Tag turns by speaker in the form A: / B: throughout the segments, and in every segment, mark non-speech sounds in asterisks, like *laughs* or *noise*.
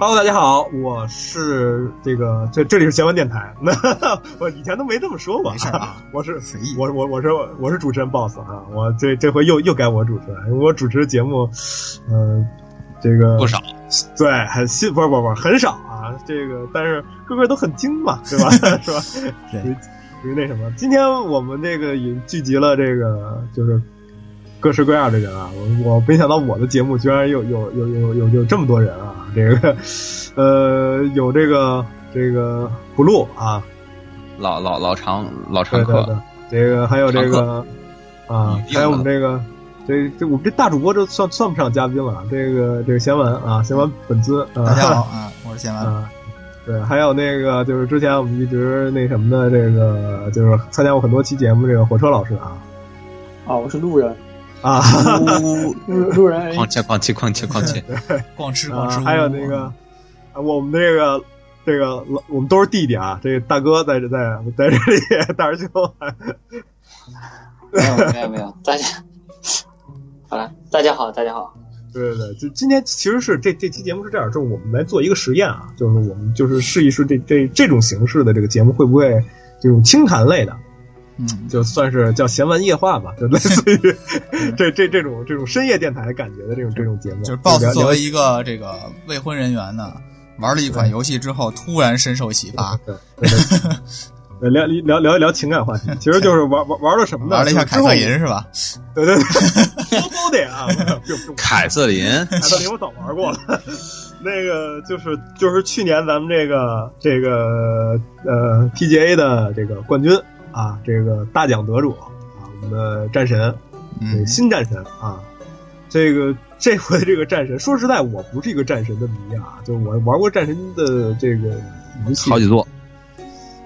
A: Hello，大家好，我是这个这这里是闲文电台。那 *laughs* 我以前都没这么说过，
B: 没事啊，*laughs*
A: 我是
B: 随意。
A: 我我我是我是主持人 boss 啊，我这这回又又该我主持了，我主持节目，嗯、这个
C: 不少，
A: 对，很新，不是不是不是很少啊，这个但是个个都很精嘛，对吧？*laughs* 是吧？
B: 对
A: 属于属于那什么，今天我们这个也聚集了这个就是各式各样的人啊，我我没想到我的节目居然有有有有有有这么多人啊，这个呃 *laughs* 有这个这个不录啊，
C: 老老老常老常客，
A: 对对对，这个还有这个啊，还有我们这个。这这我们这大主播这算算不上嘉宾了，这个这个贤文啊，贤文本尊，啊、
B: 大家好 *laughs* 啊，我是贤文。
A: 啊，对，还有那个就是之前我们一直那什么的，这个就是参加过很多期节目，这个火车老师啊。
D: 啊，我是路人，
A: 啊，
B: 呜
D: 路路人。
C: 哐切哐切哐切哐切，
B: 逛吃逛吃，
A: 啊还有那个啊我们这个这个老我们都是弟弟啊，这个大哥在这在在这里，大师兄，
D: 没有没有没有，大家好了，大家好，大家好，
A: 对对对，就今天其实是这这期节目是这样，就是我们来做一个实验啊，就是我们就是试一试这这这种形式的这个节目会不会这种清谈类的，
B: 嗯，
A: 就算是叫闲玩夜话吧，就类似于这这这种这种深夜电台感觉的这种这种节目，
B: 就是 BOSS 作为一个这个未婚人员呢，玩了一款游戏之后，突然深受启发，
A: 对对对对。*laughs* 聊聊聊一聊情感话题，*laughs* 其实就是玩玩玩了什么呢？
B: 玩了一下凯瑟琳是吧？
A: 对 *laughs* 对对，都都得啊，
C: 凯瑟琳，
A: 凯瑟琳我早玩过了。那个就是就是去年咱们这个这个呃 PGA 的这个冠军啊，这个大奖得主啊，我们的战神，新战神啊，这个这回这个战神，说实在，我不是一个战神的迷啊，就是我玩过战神的这个游戏
C: 好几座，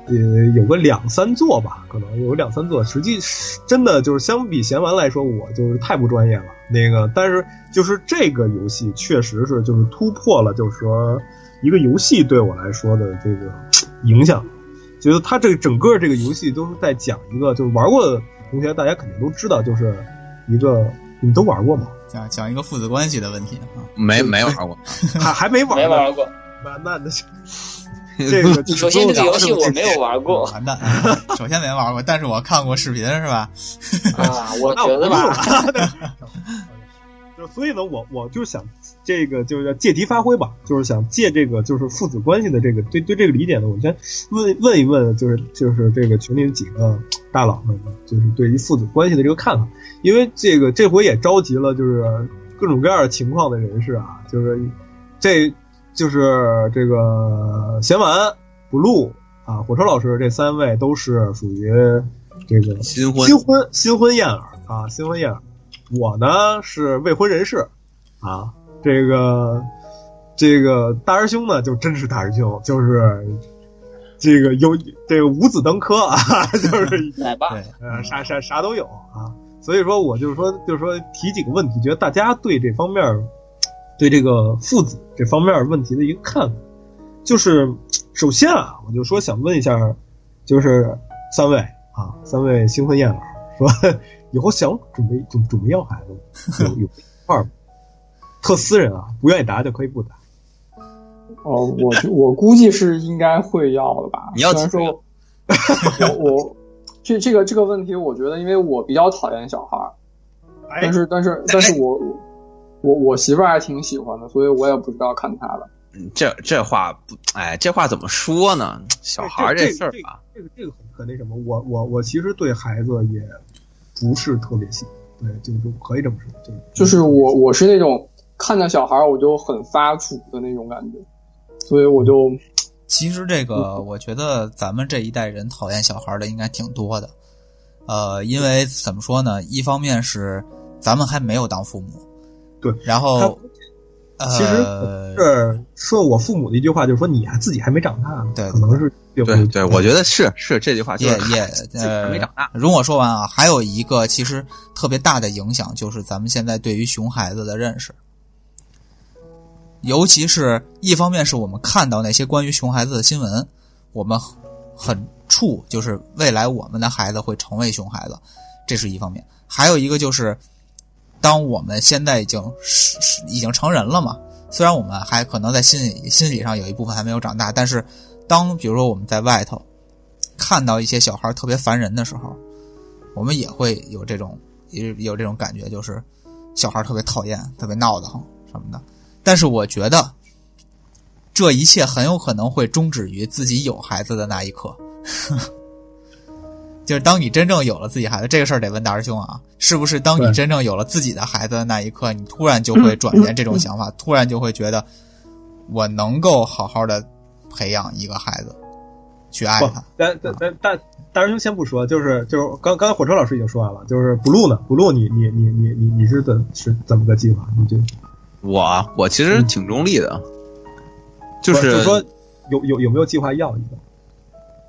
A: 也有个两三座吧，可能有两三座。实际真的就是相比闲玩来说，我就是太不专业了。那个，但是就是这个游戏确实是就是突破了，就是说一个游戏对我来说的这个影响。觉得它这个整个这个游戏都是在讲一个，就是玩过的同学大家肯定都知道，就是一个你们都玩过吗？
B: 讲讲一个父子关系的问题啊。
C: 没 *laughs* 没玩过，
A: 还还没玩过，
D: 没玩过。
A: 那那那这个
D: 首先，这个游戏我没有玩过
B: 完蛋，首先没玩过，但是我看过视频是吧？
D: 啊，我 *laughs*
A: 那
D: 觉得吧，*laughs*
A: 就所以呢，我我就是想这个就是要借题发挥吧，就是想借这个就是父子关系的这个对对这个理解呢，我先问问一问，就是就是这个群里几个大佬们，就是对于父子关系的这个看法，因为这个这回也召集了就是各种各样的情况的人士啊，就是这就是这个贤完不录啊，火车老师这三位都是属于这个
C: 新婚
A: 新婚新婚燕尔啊，新婚燕尔。我呢是未婚人士啊，这个这个大师兄呢就真是大师兄，就是这个有这个五子登科啊，*laughs* 就是 *laughs*
D: 来吧，
B: 对，
A: 呃啥啥啥都有啊。所以说我就是说就是说提几个问题，觉得大家对这方面对这个父子这方面问题的一个看法，就是首先啊，我就说想问一下，就是三位啊，三位新婚燕尔说以后想准备准准备要孩子吗，*laughs* 有有一块儿吗特私人啊，不愿意答就可以不答。
D: 哦，我我估计是应该会要的吧。
C: 你要
D: 说，我我这这个 *laughs* 这个问题，我觉得因为我比较讨厌小孩儿，
A: 哎
D: 但是但是但是我我我媳妇儿还挺喜欢的，所以我也不知道看她的。
C: 嗯这这话不，哎，这话怎么说呢？小孩儿
A: 这
C: 事儿吧，
A: 这个这个很很那什么，我我我其实对孩子也不是特别喜欢，对，就是说可以这么说，就是
D: 就是我我是那种看到小孩儿我就很发怵的那种感觉，所以我就
B: 其实这个，我觉得咱们这一代人讨厌小孩的应该挺多的，呃，因为怎么说呢？一方面是咱们还没有当父母，
A: 对，
B: 然后呃，
A: 其实是说我父母的一句话，就是说你还自己还没长大呢，
B: 对对
A: 可能是
C: 对对，我觉得是是这句话就
B: 也
C: 是
B: 也
C: 没长大，
B: 容我说完啊，还有一个其实特别大的影响，就是咱们现在对于熊孩子的认识，尤其是一方面是我们看到那些关于熊孩子的新闻，我们很怵，就是未来我们的孩子会成为熊孩子，这是一方面；还有一个就是，当我们现在已经是是已经成人了嘛，虽然我们还可能在心理心理上有一部分还没有长大，但是当比如说我们在外头看到一些小孩特别烦人的时候，我们也会有这种有有这种感觉，就是小孩特别讨厌、特别闹得慌什么的。但是我觉得这一切很有可能会终止于自己有孩子的那一刻。呵就是当你真正有了自己孩子，这个事儿得问大师兄啊，是不是当你真正有了自己的孩子的那一刻，你突然就会转变这种想法，突然就会觉得我能够好好的培养一个孩子，去爱他。，
A: 但但但但大师兄先不说，就是就是刚刚才火车老师已经说完了，就是 blue 呢，blue 你你你你你你是怎是怎么个计划？你这
C: 我啊我其实挺中立的，就
A: 是就是说有有有没有计划要一个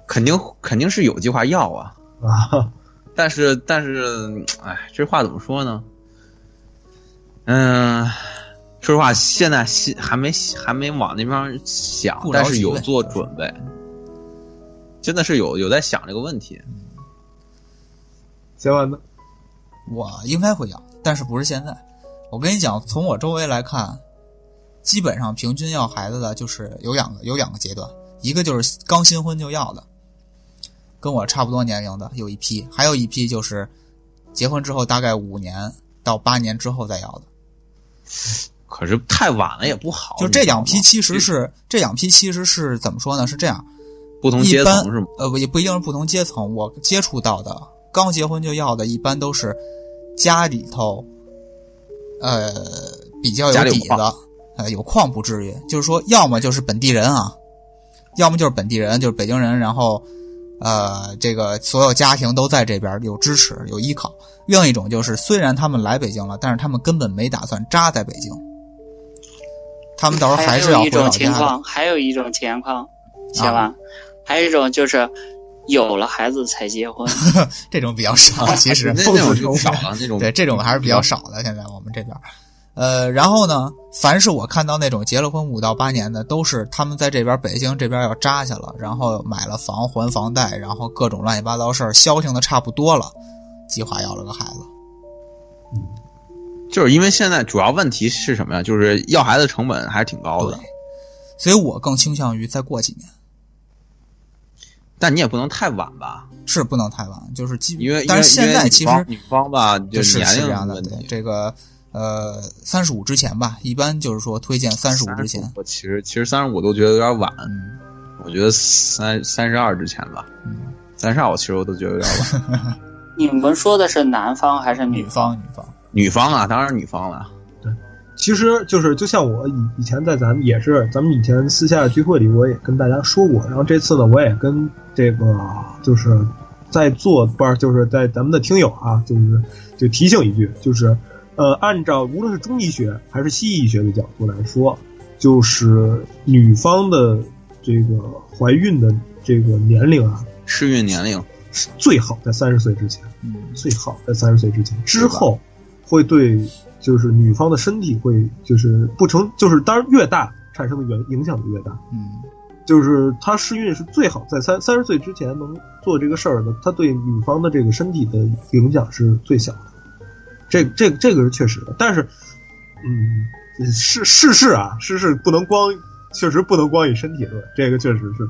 C: 肯定肯定是有计划要啊，
A: 啊？
C: 但是但是，哎，这话怎么说呢？嗯，说实话，现在心还没还没往那边想但是有做准备，真的是有有在想这个问题。
A: 行完呢？
B: 我应该会要，但是不是现在。我跟你讲，从我周围来看，基本上平均要孩子的就是有两个有两个阶段，一个就是刚新婚就要的，跟我差不多年龄的有一批，还有一批就是结婚之后大概五年到八年之后再要的。
C: 可是太晚了也不好，
B: 就这两批其实是这两批其实是怎么说呢？是这样，
C: 不同阶层是吗？
B: 呃，不也不一定是不同阶层。我接触到的刚结婚就要的，一般都是家里头，呃，比较
C: 有
B: 有底子，呃，有矿不至于，就是说，要么就是本地人啊，要么就是本地人，就是北京人，然后，呃，这个所有家庭都在这边有支持有依靠。另一种就是，虽然他们来北京了，但是他们根本没打算扎在北京，他们到时候还是要
E: 有一种
B: 回老家的。
E: 情况，还有一种情况，行吧？还有一种就是有了孩子才结婚，*laughs*
B: 这种比较少，其实
C: 那那种就少了，那种
B: 对，这种还是比较少的。现在我们这边，呃，然后呢，凡是我看到那种结了婚五到八年的，都是他们在这边北京这边要扎下了，然后买了房还房贷，然后各种乱七八糟事儿消停的差不多了，计划要了个孩子。
C: 就是因为现在主要问题是什么呀？就是要孩子成本还是挺高的，，
B: 所以我更倾向于再过几年，
C: 但你也不能太晚吧，
B: 是不能太晚，就是基
C: 因为
B: 但是现在其实
C: 方女方吧，就
B: 就是
C: 年龄
B: 是这样的，
C: 问题。
B: 对这个呃三十五之前吧，一般就是说推荐三十五之前，
C: 我其实其实三十五都觉得有点晚，
B: 嗯
C: 我觉得三三十二之前吧，
B: 嗯，
C: 三十二我其实我都觉得有点晚。*laughs*
E: 你们说的是男方还是
B: 女
E: 女？
B: 方女方，
C: 女方啊，当然是女方了。
A: 对其实就是就像我以以前在咱们也是咱们以前私下聚会里我也跟大家说过，然后这次呢我也跟这个就是在座不是就是在咱们的听友啊，就是就提醒一句，就是呃按照无论是中医学还是西医学的角度来说，就是女方的这个怀孕的这个年龄啊，
C: 适孕年龄，
A: 是最好在三十岁之前。
B: 嗯
A: 最好在三十岁之前，之后会对就是女方的身体会就是不成，就是当然越大产生的原影响就越大。
B: 嗯
A: 就是她试孕是最好在三三十岁之前能做这个事儿的，她对女方的这个身体的影响是最小的。这这这个是确实的，但是，嗯，世世事啊，世事不能光，确实不能光以身体论，这个确实是。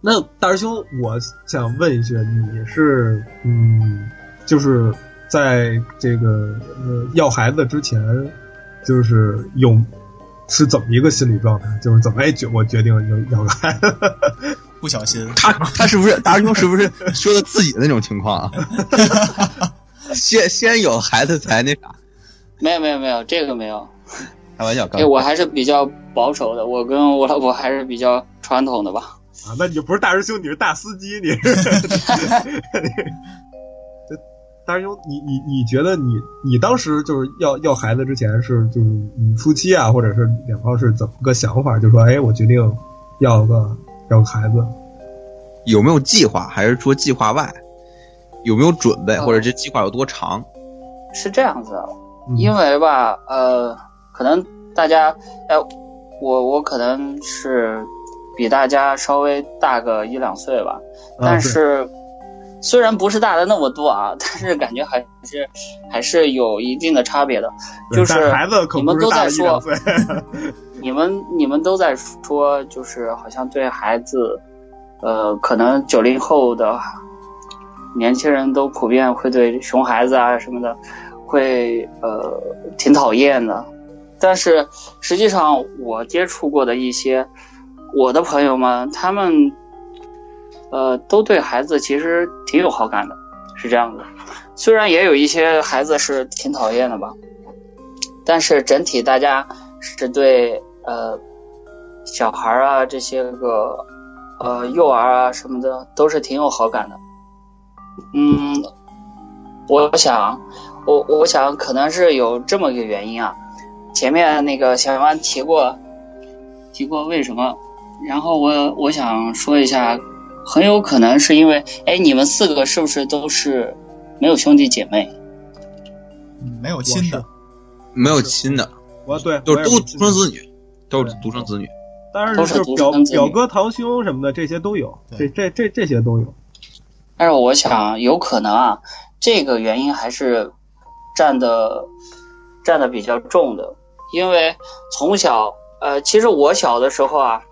A: 那大师兄，我想问一句，你是嗯，就是在这个呃要孩子之前，就是有是怎么一个心理状态？就是怎么哎决我决定要要个孩子？
B: 不小心，
C: 他他是不是大师兄？是不是说的自己的那种情况啊？*laughs* *laughs* 先先有孩子才那啥？
E: 没有没有没有，这个没有。
C: 开玩笑，
E: 哎，我还是比较保守的，我跟我老婆还是比较传统的吧。
A: 啊，那你就不是大师兄，你是大司机，你 *laughs* *laughs* 是。大师兄，你你你觉得你你当时就是要要孩子之前是就是你夫妻啊，或者是两方是怎么个想法？就说哎，我决定要个要个孩子，
C: 有没有计划，还是说计划外？有没有准备，
E: 呃
C: 或者这计划有多长？
E: 是这样子因为吧，呃，可能大家，哎，我我可能是比大家稍微大个一两岁吧，但是虽然不是大的那么多啊，*laughs* 但是感觉还是还是有一定的差别的。就是
A: 孩子可
E: 你们
A: 不是大一
E: 都在说
A: 两岁，*laughs*
E: 你们你们都在说，就是好像对孩子，呃，可能九零后的年轻人都普遍会对熊孩子啊什么的，会呃挺讨厌的。但是实际上，我接触过的一些我的朋友们，他们呃都对孩子其实挺有好感的，是这样的。虽然也有一些孩子是挺讨厌的吧，但是整体大家是对呃小孩啊这些个呃幼儿啊什么的都是挺有好感的。嗯，我想我我想可能是有这么个原因啊。前面那个小杨提过提过为什么，然后我我想说一下，很有可能是因为哎你们四个是不是都是没有兄弟姐妹？
B: 嗯没有亲的，
C: 没有亲的，
A: 我对
C: 都
A: 是
C: 独生子女，都是独生子女。
A: 当然
E: 都是
A: 是表
E: 独生子女
A: 表哥、堂兄什么的，这些都有，这
B: 对
A: 这这这些都有。
E: 但是我想有可能啊，这个原因还是占的占的比较重的，因为从小呃，其实我小的时候啊，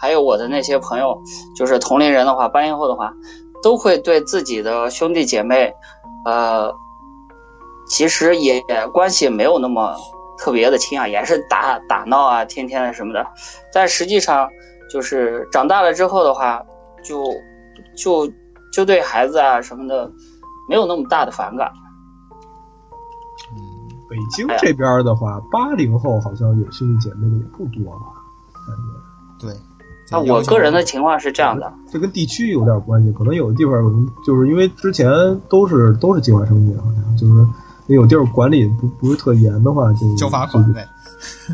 E: 还有我的那些朋友，就是同龄人的话，八零后的话，都会对自己的兄弟姐妹，呃，其实也关系没有那么特别的亲啊，也是打打闹啊，天天的什么的，但实际上就是长大了之后的话，就就就对孩子啊什么的没有那么大的反感。
A: 嗯北京这边的话，八零后好像有兄弟姐妹的也不多吧？感觉
B: 对。
E: 那我个人的情况是这样的，
A: 这跟地区有点关系，可能有的地方就是因为之前都是都是计划生育，好像就是有地儿管理不不是特严的话，就
B: 交罚款呗。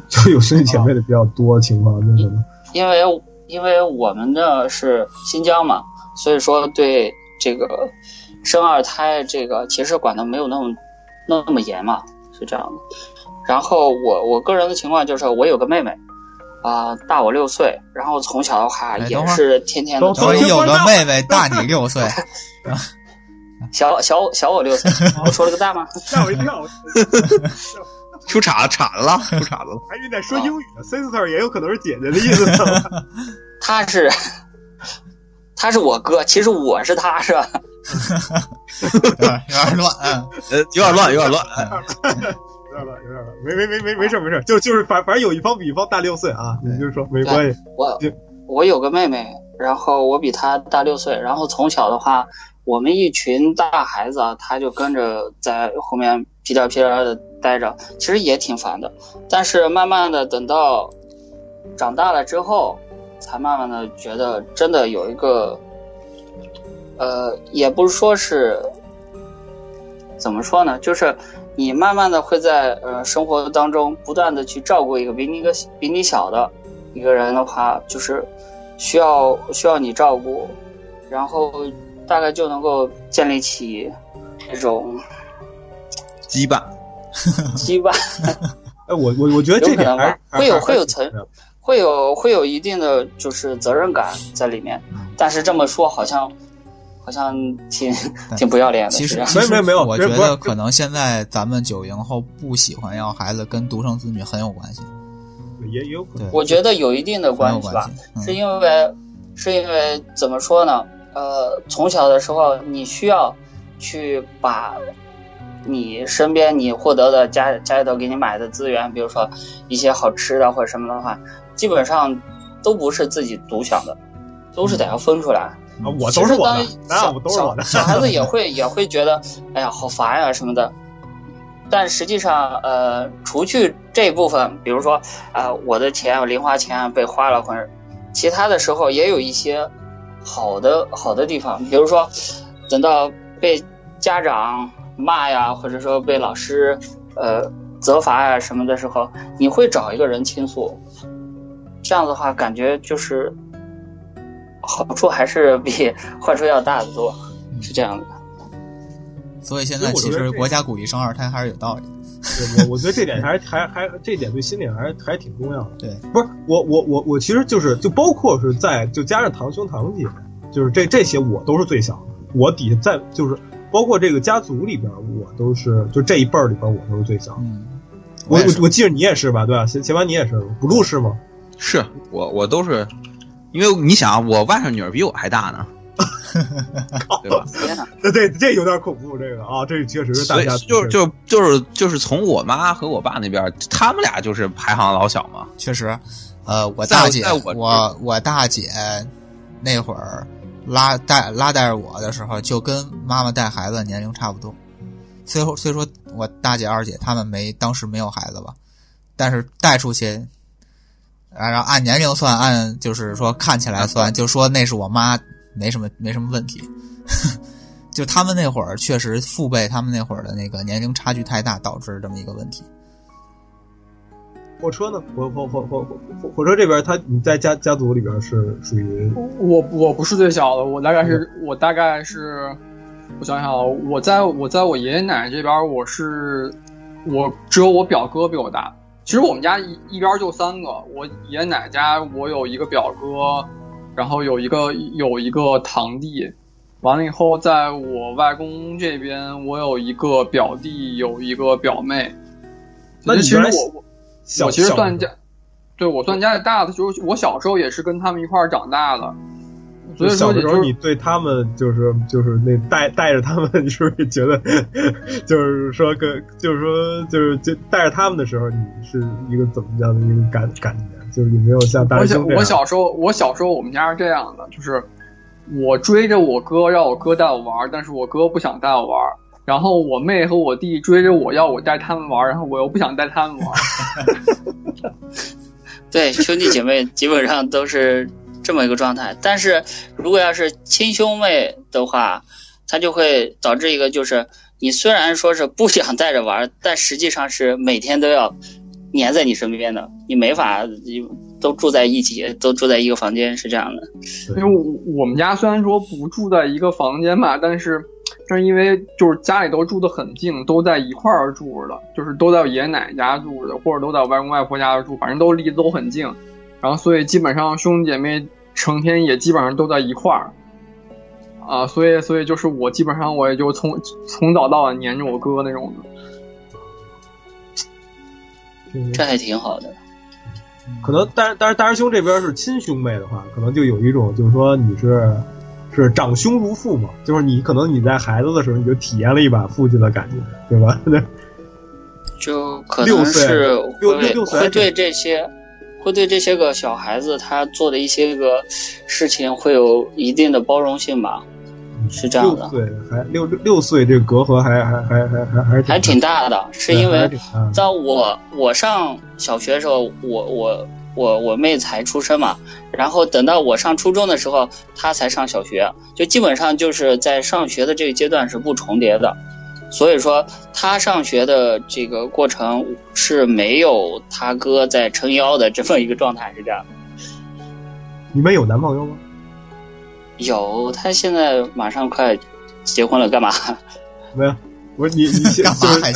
A: 就 *laughs* 有兄弟姐妹的比较多的情况，那可能
E: 因为因为我们的是新疆嘛，所以说对这个生二胎这个其实管的没有那么那么严嘛，是这样的。然后我我个人的情况就是我有个妹妹，啊、大我六岁，然后从小的话也是天天的
A: 等
B: 等会儿有个妹妹大你六岁，*laughs* *laughs*
E: 小小小我六岁，*laughs* 我说了个大吗？
A: 吓我一跳，
C: 出岔岔了，出岔子了。
A: 还以为在说英语呢，sister 也有可能是姐姐的意思
E: 她。是他是我哥，其实我是他是吧？
B: 有 *laughs* 点有点乱。嗯，
C: 呃，有点乱，*laughs* 有点乱。哎
A: 有点乱，有点乱，没没没没没事没事，就就是反反正有一方比一方大六岁啊，你就说没关系。
E: 我我有个妹妹，然后我比她大六岁，然后从小的话，我们一群大孩子啊，她就跟着在后面屁颠屁颠的待着，其实也挺烦的。但是慢慢的等到长大了之后，才慢慢的觉得真的有一个，呃，也不是说是怎么说呢，就是你慢慢的会在呃生活当中不断的去照顾一个比你一个比你小的一个人的话，就是需要需要你照顾，然后大概就能够建立起这种
C: 羁绊，
E: 羁绊，
A: 哎，我我我觉得这点
E: 会有
A: 还
E: 会有层会有会有一定的就是责任感在里面。但是这么说好像好像挺挺不要脸的，
B: 其实
A: 没有没有
B: 我觉得可能现在咱们九零后不喜欢要孩子，跟独生子女很有关系，
A: 也也有可能。
E: 我觉得有一定的关系吧。
B: 系。嗯
E: 是因为是因为怎么说呢？呃，从小的时候你需要去把你身边你获得的家家里头给你买的资源，比如说一些好吃的或者什么的话，基本上都不是自己独享的，都是得要分出来。
A: 啊，我都是我的那我都是我的。
E: 小小孩子也会也会觉得，哎呀，好烦呀、什么的。但实际上，呃，除去这部分，比如说，啊、我的钱零花钱被花了，或者其他的时候也有一些好的好的地方，比如说，等到被家长骂呀，或者说被老师呃责罚呀什么的时候，你会找一个人倾诉，这样的话感觉就是好处还是比坏处要大得多，是这样的。
B: 所以现在其实国家鼓励生二胎还是有道理。
A: 对我我觉得这点还还还这点对心理还还挺重要的。
B: 对，
A: 不是我我我我其实就是就包括是在就加上堂兄堂姐，就是这这些我都是最小的，我底下在就是包括这个家族里边，我都是就这一辈儿里边我都是最小的。
B: 嗯，
A: 我我我记得你也是吧？对吧？前前完你也是，blue 是吗？
C: 是我我都是，因为你想，我外甥女儿比我还大呢，*laughs* 对吧？
E: 天哪！
A: 这这这有点恐怖，这个啊，这确实是大
C: 所以
A: 家族
C: 就就就是就是从我妈和我爸那边，他们俩就是排行老小嘛。
B: 确实，呃，我大姐，
C: 我
B: 我我大姐那会儿拉带拉带着我的时候，就跟妈妈带孩子年龄差不多。虽说虽说我大姐、二姐他们没当时没有孩子吧，但是带出去，啊然后按年龄算，按就是说看起来算，就说那是我妈，没什么没什么问题。*laughs* 就他们那会儿确实父辈，他们那会儿的那个年龄差距太大，导致这么一个问题。
A: 火车呢？火火火火火火火车这边，他你在家家族里边是属于
D: 我我不是最小的，我大概是我大概是，我想想啊，我在我在我爷爷奶奶这边，我是我只有我表哥比我大。其实我们家一一边就三个，我爷爷奶奶家我有一个表哥，然后有一个有一个堂弟，完了以后在我外公这边我有一个表弟，有一个表妹。
A: 那其实
D: 我我我其实算家，对我算家里大的，就是我小时候也是跟他们一块儿长大的，所以
A: 小的时候，你对他们就是就是那带带着他们，*laughs* 你是不是觉得就是说跟就是说就是就带着他们的时候，你是一个怎么样的一个感感觉？就是你没有像大
D: 我小？我小时候我小时候我们家是这样的，就是我追着我哥让我哥带我玩，但是我哥不想带我玩。然后我妹和我弟追着我要我带他们玩，然后我又不想带他们玩。*laughs*
E: 对，兄弟姐妹基本上都是这么一个状态。但是如果要是亲兄妹的话，它就会导致一个就是，你虽然说是不想带着玩，但实际上是每天都要黏在你身边的，你没法你都住在一起，都住在一个房间，是这样的。
D: 因为我我们家虽然说不住在一个房间吧，但是但是因为就是家里都住得很近，都在一块儿住着的，就是都在我爷爷奶奶家住着，或者都在外公外婆家住，反正都离得都很近。然后所以基本上兄弟姐妹成天也基本上都在一块儿。啊，所以所以就是我基本上我也就从从早到晚黏着我哥那种的。
E: 这还挺好的。
A: 可能，但是但是大师兄这边是亲兄妹的话，可能就有一种就是说你是是长兄如父嘛，就是你可能你在孩子的时候你就体验了一把父亲的感觉，对吧？*laughs*
E: 就可能是
A: 六
E: 会会对这些，会对这些个小孩子他做的一些个事情会有一定的包容性吧，是这样的，
A: 六岁还六六六岁，这个隔阂还还还还还还
E: 还挺大的，是因为在我我上小学的时候，我我我我妹才出生嘛，然后等到我上初中的时候，她才上小学，就基本上就是在上学的这个阶段是不重叠的，所以说他上学的这个过程是没有他哥在撑腰的这么一个状态，是这样的。
A: 你们有男朋友吗？
E: 有，他现在马上快结婚了，干嘛？*laughs*
A: 没有。我说你你先
B: 干嘛？
A: 对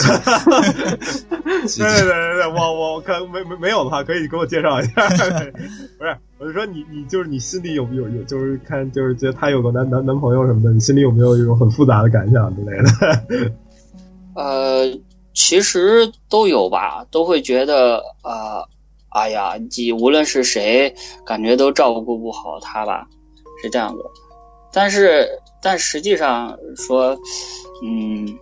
A: 对对对对，我我看没没没有的话，可以给我介绍一下。*laughs* 不是，我就说你你就是你心里有有有，就是看就是觉得他有个男男男朋友什么的，你心里有没有一种很复杂的感想之类的？
E: 呃，其实都有吧，都会觉得呃，哎呀，你无论是谁，感觉都照顾不好他吧，是这样的。但是，但实际上说，嗯，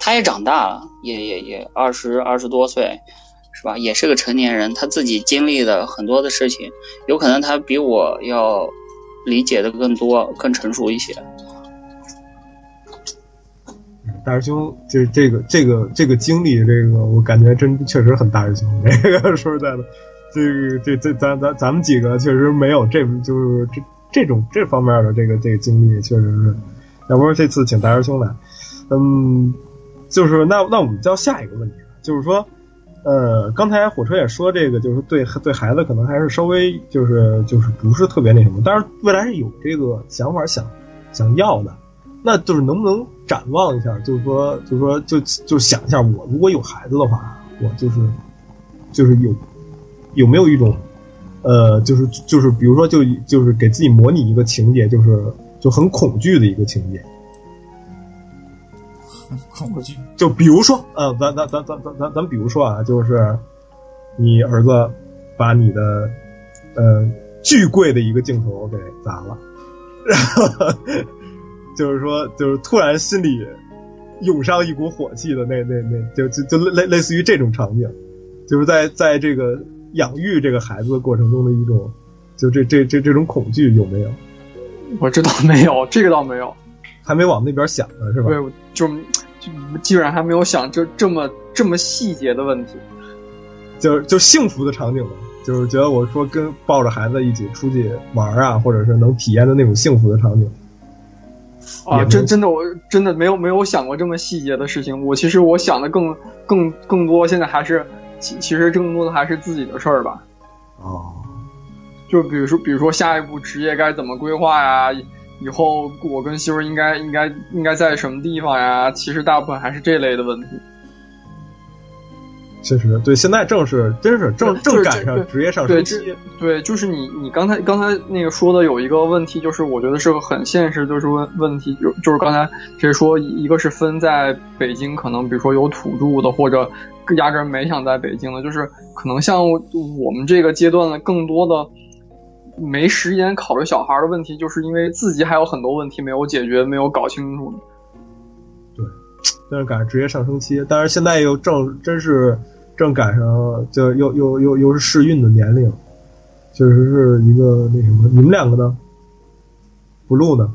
E: 他也长大了，也也也二十二十多岁，是吧？也是个成年人，他自己经历的很多的事情，有可能他比我要理解的更多、更成熟一些。
A: 大师兄，这这个这个这个经历，这个我感觉真确实很大师兄。这 *laughs* 个说实在的，这个这这咱咱咱们几个确实没有这就是这这种这方面的这个这个经历，确实是。要不是这次请大师兄来，嗯，就是那那我们叫下一个问题，就是说，呃，刚才火车也说这个，就是对对孩子可能还是稍微就是就是不是特别那什么，但是未来是有这个想法想想要的。那就是能不能展望一下？就是说，就是说，就就想一下，我如果有孩子的话，我就是就是有有没有一种呃，就是就是比如说就就是给自己模拟一个情节，就是就很恐惧的一个情节，
B: 恐惧。
A: 就比如说，呃，咱咱咱咱咱咱咱比如说啊，就是你儿子把你的呃巨贵的一个镜头给砸了，然后就是说，就是突然心里涌上一股火气的那那那，就就就类类似于这种场景，就是在在这个养育这个孩子的过程中的一种，就这这这这种恐惧有没有？
D: 我这倒没有，这个倒没有。
A: 还没往那边想呢，是吧？
D: 对，就就基本上还没有想就这么这么细节的问题。
A: 就是就幸福的场景嘛，就是觉得我说跟抱着孩子一起出去玩啊，或者是能体验的那种幸福的场景。
D: 啊，真真的我真的没有没有想过这么细节的事情。我其实我想的更更更多，现在还是其其实更多的还是自己的事儿吧。
A: 哦，
D: 就比如说比如说下一步职业该怎么规划呀？以后我跟媳妇应该应该应该在什么地方呀？其实大部分还是这类的问题。
A: 确实，对，现在正是真是正正赶上职业上升期。
D: 对，就是你你刚才刚才那个说的有一个问题，就是我觉得是个很现实，就是问问题就就是刚才谁说一个是分在北京，可能比如说有土著的，或者压根没想在北京的，就是可能像我们这个阶段的更多的。没时间考虑小孩的问题，就是因为自己还有很多问题没有解决、没有搞清楚。
A: 对，但是赶上职业上升期，但是现在又正真是正赶上，就又又又又是适孕的年龄，确实是一个那什么。你们两个呢？不录呢？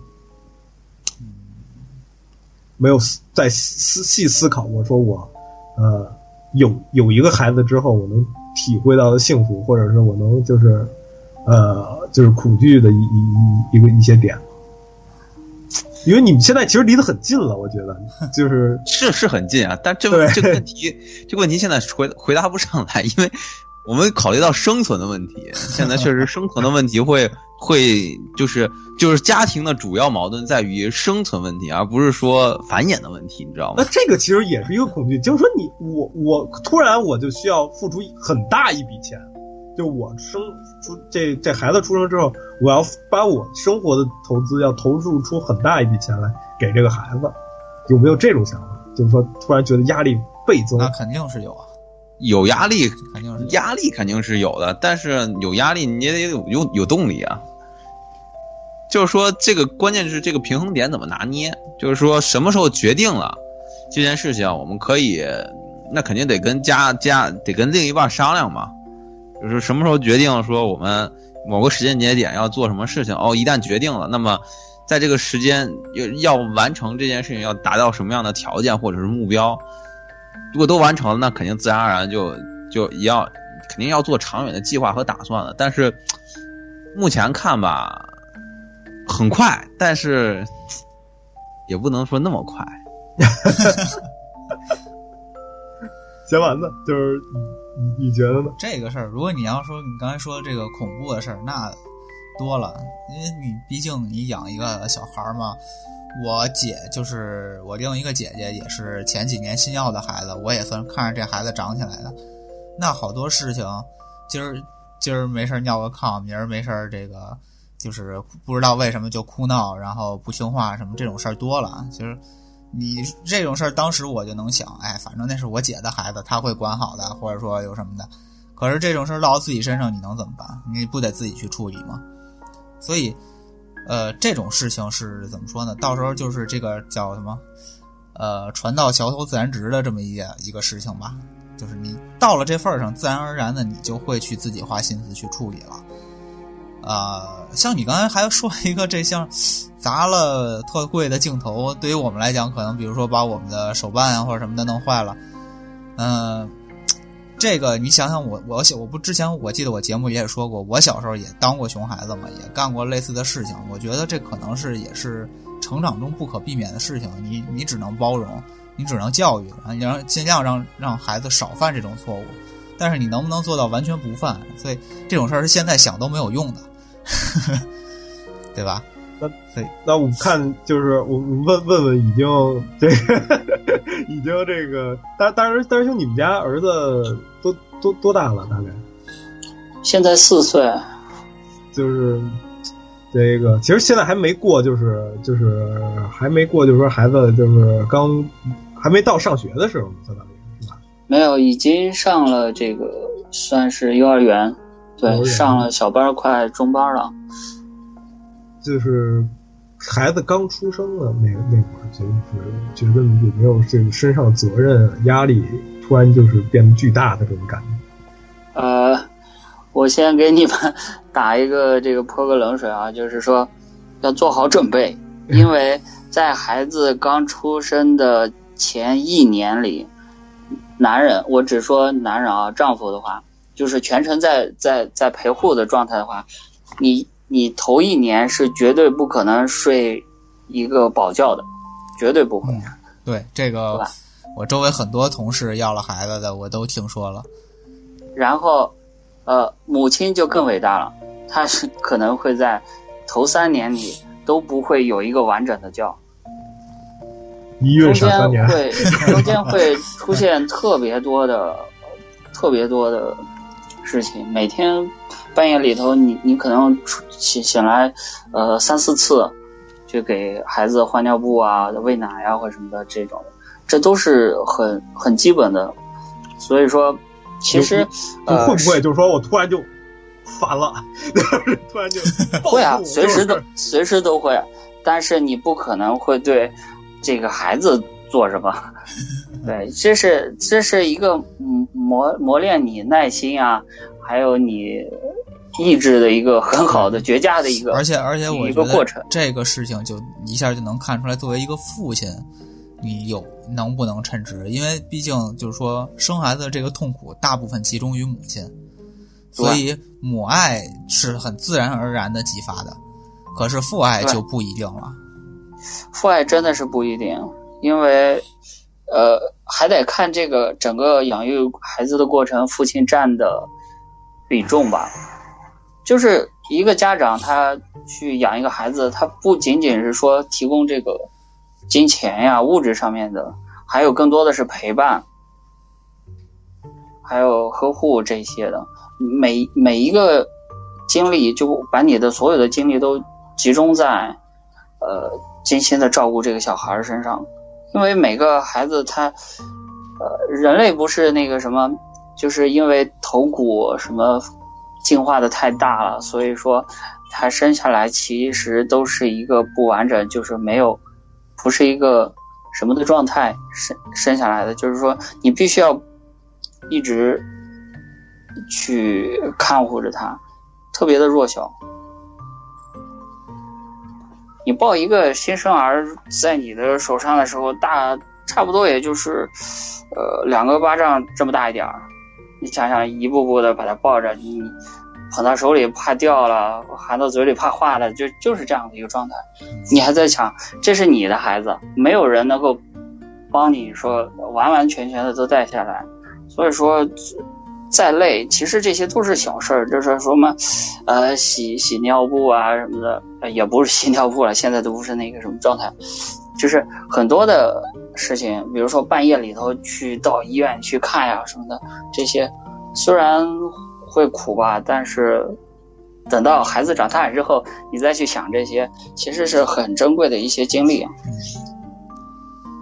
A: 没有再思细思考过，说我呃有有一个孩子之后，我能体会到的幸福，或者是我能就是。呃，就是恐惧的一一一一个一些点，因为你们现在其实离得很近了，我觉得 *laughs* 就是
C: 是是很近啊，但这个这个问题这个问题现在回回答不上来，因为我们考虑到生存的问题，现在确实生存的问题会会就是就是家庭的主要矛盾在于生存问题，而不是说繁衍的问题，你知道吗？
A: 那这个其实也是一个恐惧，就是说你我我突然我就需要付出很大一笔钱。就我生出这这孩子出生之后，我要把我生活的投资要投入出很大一笔钱来给这个孩子，有没有这种想法？就是说突然觉得压力倍增？
B: 那肯定是有啊，
C: 有压力
B: 肯定是
C: 压力肯定是有的，但是有压力你也得有有有动力啊。就是说这个关键是这个平衡点怎么拿捏？就是说什么时候决定了这件事情，我们可以那肯定得跟家家得跟另一半商量嘛。就是什么时候决定说我们某个时间节点要做什么事情哦？一旦决定了，那么在这个时间要要完成这件事情，要达到什么样的条件或者是目标？如果都完成了，那肯定自然而然就就也要肯定要做长远的计划和打算了。但是目前看吧，很快，但是也不能说那么快。*laughs*
A: 写完了就是。你觉得呢？
B: 这个事儿，如果你要说你刚才说这个恐怖的事儿，那多了，因为你毕竟你养一个小孩儿嘛。我姐就是我另一个姐姐，也是前几年新要的孩子，我也算看着这孩子长起来的。那好多事情，今儿今儿没事儿尿个炕，明儿没事儿这个就是不知道为什么就哭闹，然后不听话什么这种事儿多了，其实。你这种事儿，当时我就能想，哎，反正那是我姐的孩子，他会管好的，或者说有什么的。可是这种事儿落到自己身上，你能怎么办？你不得自己去处理吗？所以，呃，这种事情是怎么说呢？到时候就是这个叫什么，呃，船到桥头自然直的这么一一个事情吧。就是你到了这份儿上，自然而然的你就会去自己花心思去处理了。啊，像你刚才还说一个，这像砸了特贵的镜头，对于我们来讲，可能比如说把我们的手办啊或者什么的弄坏了，嗯，这个你想想，我我小我不之前我记得我节目也说过，我小时候也当过熊孩子嘛，也干过类似的事情。我觉得这可能是也是成长中不可避免的事情，你你只能包容，你只能教育，然后你让尽量让让孩子少犯这种错误，但是你能不能做到完全不犯？所以这种事儿是现在想都没有用的。*laughs* 对吧？
A: 那那我们看，就是我们问问问，已经这个 *laughs* 已经这个，大大师大师兄，你们家儿子多多多大了？大概
E: 现在四岁。
A: 就是这个其实现在还没过，就是就是还没过，就是说孩子就是刚还没到上学的时候，相当于是吧？
E: 没有，已经上了这个算是幼儿园，对，上了小班儿快中班了。
A: 就是孩子刚出生的那那会儿，就是觉得有没有这个身上责任压力突然就是变得巨大的这种感觉？
E: 呃，我先给你们打一个这个泼个冷水啊，*laughs* 就是说要做好准备，因为在孩子刚出生的前一年里，男人，我只说男人啊，丈夫的话，就是全程在在在陪护的状态的话，你你头一年是绝对不可能睡一个饱觉的，绝对不会。
B: 对这个，我周围很多同事要了孩子的，我都听说了。
E: 然后，呃，母亲就更伟大了，她是可能会在头三年里都不会有一个完整的觉，
A: 一
E: 中间会中间会出现特别多的特别多的事情，每天半夜里头你你可能出醒醒来，呃三四次，就给孩子换尿布啊、喂奶呀、或者什么的这种，这都是很很基本的，所以说其实
A: 会不会就是说我突然就烦了，突然就 *laughs*
E: 会啊，随时都随时都会，但是你不可能会对这个孩子做什么。对，这是这是一个嗯磨磨练你耐心啊，还有你意志的一个很好的绝佳的一个，
B: 而且而且我
E: 一
B: 觉得
E: 个过程。
B: 这个事情就一下就能看出来，作为一个父亲，你有能不能称职？因为毕竟就是说生孩子这个痛苦大部分集中于母亲，所以母爱是很自然而然的激发的，可是父爱就不一定了。
E: 父爱真的是不一定，因为呃还得看这个整个养育孩子的过程，父亲占的比重吧。就是一个家长他去养一个孩子，他不仅仅是说提供这个金钱呀、物质上面的，还有更多的是陪伴，还有呵护这些的。每每一个精力，就把你的所有的精力都集中在呃精心的照顾这个小孩身上，因为每个孩子他，呃，人类不是那个什么，就是因为头骨什么进化的太大了，所以说他生下来其实都是一个不完整，就是没有，不是一个什么的状态生生下来的，就是说你必须要一直去看护着他，特别的弱小。你抱一个新生儿在你的手上的时候，大差不多也就是，呃，两个巴掌这么大一点儿。你想想，一步步的把它抱着，你捧到手里怕掉了，含到嘴里怕化了，就就是这样的一个状态。你还在想，这是你的孩子，没有人能够帮你说完完全全的都带下来。所以说，再累，其实这些都是小事儿，就是说嘛，呃，洗洗尿布啊什么的，也不是洗尿布了，现在都不是那个什么状态，就是很多的事情，比如说半夜里头去到医院去看呀什么的，这些虽然会苦吧，但是等到孩子长大之后，你再去想这些，其实是很珍贵的一些经历。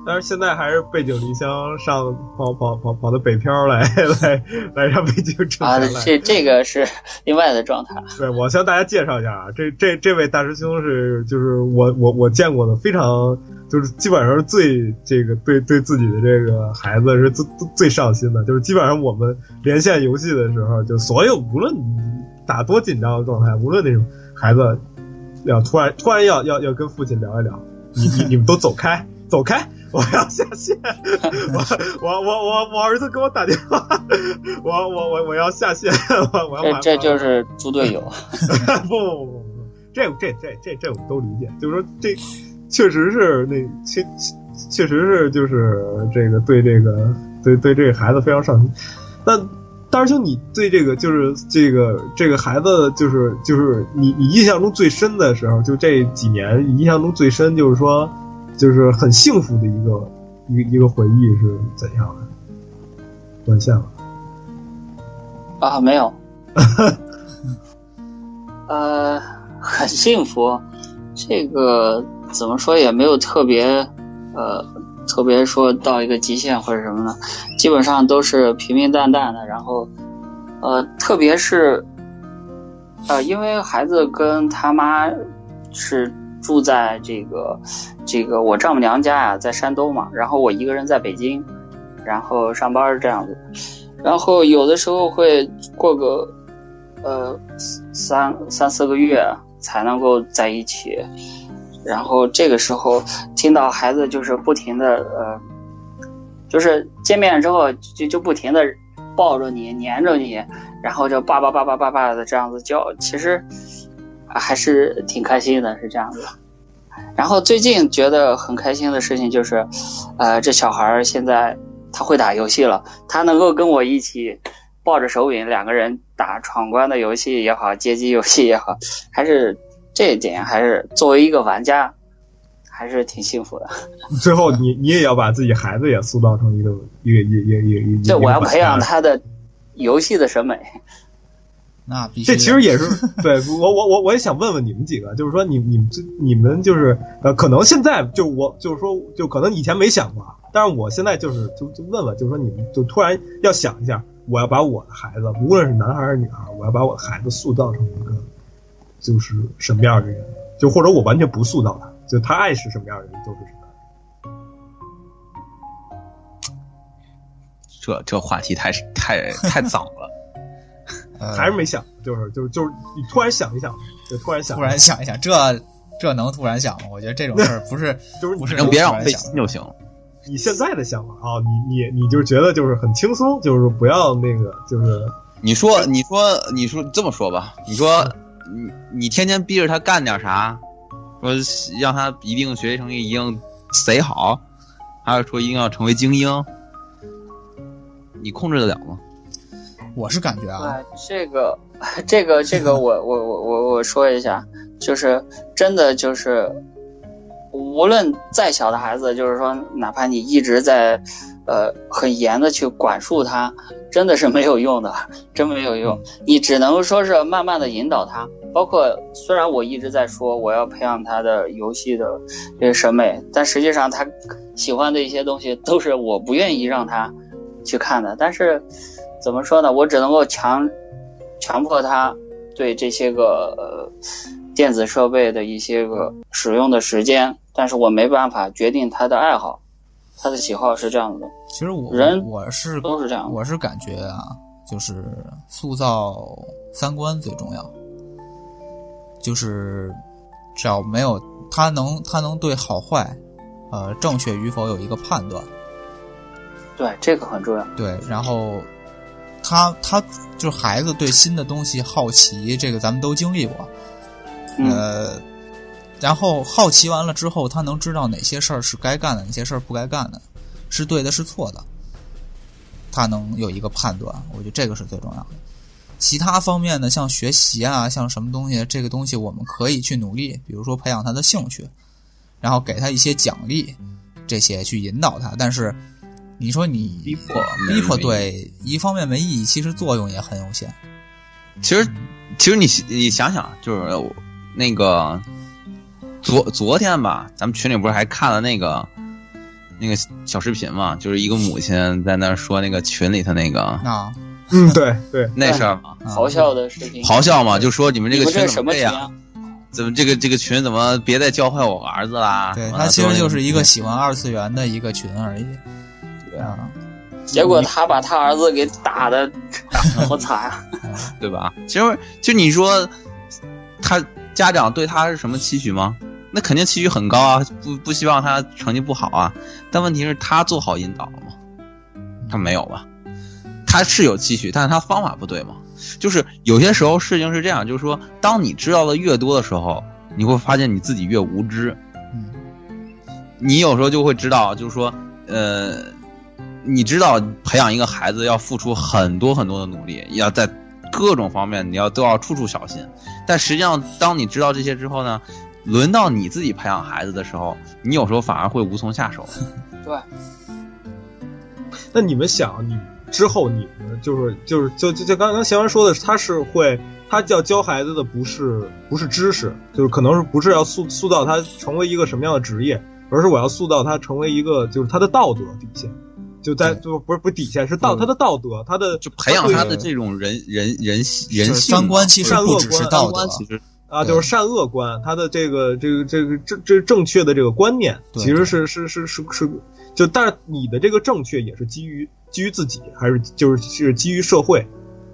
A: 但是现在还是背井离乡上跑跑跑跑到北漂来 *laughs* 来来上北京挣
E: 啊，
A: 钱来。
E: 这这个是 *laughs* 另外的状态。
A: 对，我向大家介绍一下啊，这这这位大师兄是就是我我我见过的非常就是基本上是最这个对对自己的这个孩子是最最上心的，就是基本上我们连线游戏的时候，就所有无论打多紧张的状态，无论那种孩子要突然突然要要要跟父亲聊一聊，你你你们都走开走开。*laughs* 我要下线，我我我我我儿子给我打电话，我我我我要下线，*laughs* 我我要
E: 这这就是猪队友。*laughs*
A: 不不不不不，这这这这这我们都理解，就是说这确实是那确确实是就是这个对这个对对这个孩子非常上心。那大师兄，你对这个就是这个这个孩子就是就是你你印象中最深的时候，就这几年你印象中最深就是说就是很幸福的一个一个一个回忆是怎样的？断线了。
E: 啊，没有。*laughs* 呃，很幸福。这个怎么说也没有特别，呃，特别说到一个极限或者什么的，基本上都是平平淡淡的。然后，呃，特别是，呃，因为孩子跟他妈是住在这个这个我丈母娘家呀，在山东嘛，然后我一个人在北京，然后上班这样子，然后有的时候会过个呃三三四个月才能够在一起，然后这个时候听到孩子就是不停的呃，就是见面之后就就不停的抱着你黏着你，然后就叭叭叭叭叭叭的这样子叫，其实还是挺开心的，是这样子。然后最近觉得很开心的事情就是，呃，这小孩儿现在他会打游戏了，他能够跟我一起抱着手柄，两个人打闯关的游戏也好，街机游戏也好，还是这一点还是作为一个玩家，还是挺幸福的。*laughs*
A: 最后你你也要把自己孩子也塑造成一个一个一个一个一个一个，
E: 这我要培养。
A: 他
E: 的游戏的审美。
B: 那必须
A: 这其实也是 *laughs* 对我我我我也想问问你们几个，就是说你你们这你们就是呃，可能现在就我就是说就可能以前没想过，但是我现在就是就就问问，就是说你们就突然要想一下，我要把我的孩子，无论是男孩还是女孩，我要把我的孩子塑造成一个就是什么样的人，就或者我完全不塑造他，就他爱是什么样的人就是什么样的人。
C: 这这话题太太太早了。
B: 呃
A: 还是没想，就是就是就是你突然想一想，就突然想，
B: 突然想一想，这这能突然想吗？我觉得这种事儿 *laughs* 不是
A: 就是
B: 不是
C: 能别让我费心就行了。
A: 你现在的想法啊，你你你就觉得就是很轻松，就是不要那个，就是
C: 你说，你说，你说这么说吧，你说你你天天逼着他干点啥，说让他一定学习成绩一定贼好，还是说一定要成为精英，你控制得了吗？
B: 我是感觉啊，
E: 这个，这个，这个我，我，我，我，我说一下，就是真的就是，无论再小的孩子，就是说，哪怕你一直在，呃，很严的去管束他，真的是没有用的，真没有用。你只能说是慢慢的引导他。包括虽然我一直在说我要培养他的游戏的这个审美，但实际上他喜欢的一些东西都是我不愿意让他去看的，但是。怎么说呢？我只能够强强迫他对这些个呃电子设备的一些个使用的时间，但是我没办法决定他的爱好，他的喜好是这样的。
B: 其实我
E: 人
B: 我是
E: 都是这样
B: 我是感觉啊，就是塑造三观最重要，就是只要没有他能他能对好坏，呃正确与否有一个判断，
E: 对，这个很重要。
B: 对，然后他他就是孩子对新的东西好奇，这个咱们都经历过，
E: 嗯，
B: 呃，然后好奇完了之后，他能知道哪些事儿是该干的，哪些事儿不该干的，是对的，是错的，他能有一个判断。我觉得这个是最重要的。其他方面呢，像学习啊，像什么东西，这个东西我们可以去努力，比如说培养他的兴趣，然后给他一些奖励，这些去引导他。但是你说你
C: 逼迫
B: 逼迫，对，一方面没意义，其实作用也很有限。
C: 其实，其实你你想想，就是那个昨昨天吧，咱们群里不是还看了那个那个小视频嘛？就是一个母亲在那说那个群里头那个
B: 那
A: 嗯，对对，*laughs*
C: 那事儿嘛，
B: 啊
E: 咆哮的视频，
C: 咆哮嘛，就说你们这个群怎么这样？怎么这个这个群怎么别再教坏我儿子啦？
B: 对他其实就是一个喜欢二次元的一个群而已。对啊，
E: 结果他把他儿子给打的 *laughs* 好惨啊！
C: 对吧？其实就你说他家长对他是什么期许吗？那肯定期许很高啊，不不希望他成绩不好啊。但问题是，他做好引导了吗？他没有吧？他是有期许，但是他方法不对嘛。就是有些时候事情是这样，就是说，当你知道的越多的时候，你会发现你自己越无知。
B: 嗯，
C: 你有时候就会知道，就是说，呃，你知道培养一个孩子要付出很多很多的努力，要在各种方面你要都要处处小心。但实际上，当你知道这些之后呢，轮到你自己培养孩子的时候，你有时候反而会无从下手。
E: 对，
A: 那你们想，你之后你们就是就是就就就刚刚贤文说的，他是会他要教孩子的不是不是知识，就是可能是不是要塑塑造他成为一个什么样的职业，而是我要塑造他成为一个就是他的道德底线，就在就不是不是底线是道他的道德，他的
C: 就培养他的这种人人人人
B: 就是
C: 性
B: 三观其实
A: 善恶
B: 不只是
A: 观
B: 道德，
C: 其实
A: 啊，就是善恶观，他的这个这个这个正这正确的这个观念，其实是是是是是，就但是你的这个正确也是基于基于自己，还是就是是基于社会，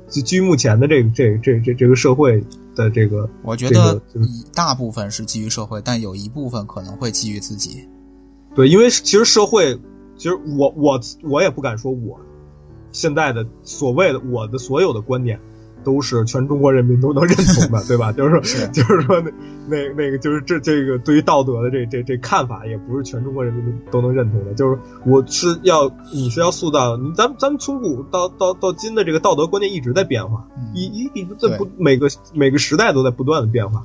A: 就基于目前的这个这这这这个社会的这个
B: 我觉得
A: 就是
B: 一大部分是基于社会，但有一部分可能会基于自己。
A: 对，因为其实社会，其实我我我也不敢说我现在的所谓的我的所有的观点。都是全中国人民都能认同的，对吧？*laughs* 就是说，
B: 是
A: 就是说那那那个就是这这个对于道德的这这这看法，也不是全中国人民都能认同的。就是我是要你是要塑造你咱咱们从古到到到今的这个道德观念一直在变化，
B: 嗯
A: 一一一直在不每个每个时代都在不断的变化。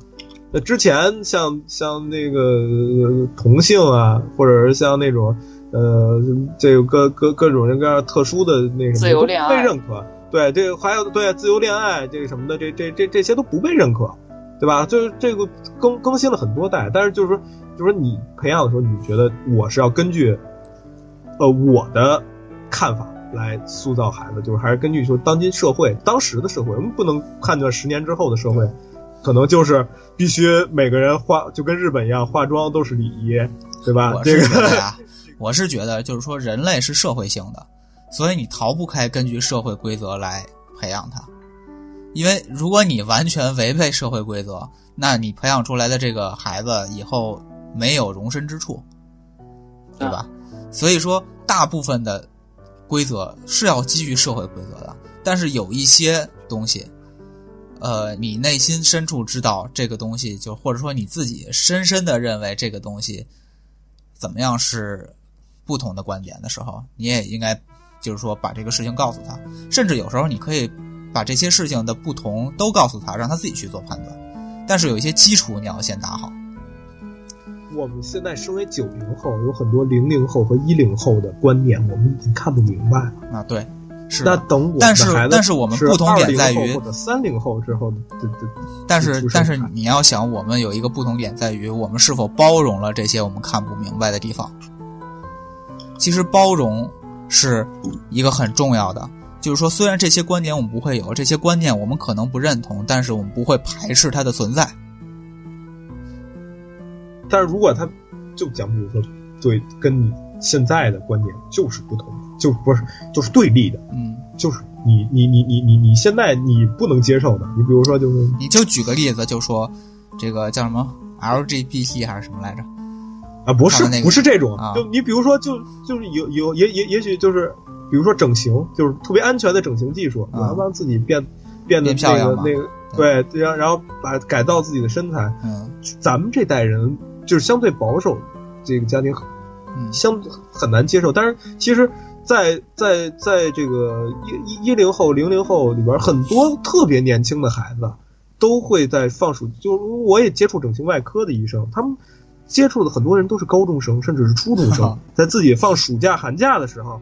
A: 那之前像像那个呃同性啊，或者是像那种呃这个各各各种各样特殊的那什么
E: 自由恋爱
A: 都不被认可。对，这个还有对自由恋爱这个什么的，这这这这些都不被认可，对吧？就是这个更更新了很多代，但是就是说，就是说你培养的时候，你觉得我是要根据呃我的看法来塑造孩子，就是还是根据说当今社会当时的社会，我们不能判断十年之后的社会，可能就是必须每个人化就跟日本一样化妆都是礼仪，对吧？啊这个 *laughs*
B: 我是觉得就是说人类是社会性的，所以你逃不开根据社会规则来培养他。因为如果你完全违背社会规则，那你培养出来的这个孩子以后没有容身之处，对吧？所以说，大部分的规则是要基于社会规则的，但是有一些东西，呃，你内心深处知道这个东西，就或者说你自己深深的认为这个东西怎么样是不同的观点的时候，你也应该就是说把这个事情告诉他，甚至有时候你可以把这些事情的不同都告诉他，让他自己去做判断。但是有一些基础你要先打好。
A: 我们现在身为九零后，有很多零零后和一零后的观念，我们已经看不明白了。
B: 啊，对，是。
A: 那等我们的
B: 但是我们不同点在于
A: 20后或者三零后之后的的的，
B: 但是但是你要想，我们有一个不同点在于，我们是否包容了这些我们看不明白的地方。其实包容是一个很重要的，就是说，虽然这些观点我们不会有，这些观念我们可能不认同，但是我们不会排斥它的存在。
A: 但是如果他就讲，比如说对跟你现在的观点就是不同的，就不是就是对立的，
B: 嗯，
A: 就是你你你你你你现在你不能接受的，你比如说就是
B: 你就举个例子，就说这个叫什么 LGBT 还是什么来着？
A: 啊，不是
B: 那个
A: 不是这种，
B: 啊。
A: 就你比如说就就是有有也也也许就是比如说整形，就是特别安全的整形技术，
B: 啊。
A: 我要让自己变变得那个那个对，对然后然后把改造自己的身材，
B: 嗯。
A: 咱们这代人就是相对保守，这个家庭
B: 嗯。
A: 相很难接受。但是其实在，在在这个一一一零后、零零后里边，很多特别年轻的孩子都会在放暑，就我也接触整形外科的医生，他们接触的很多人都是高中生，甚至是初中生，*laughs* 在自己放暑假、寒假的时候，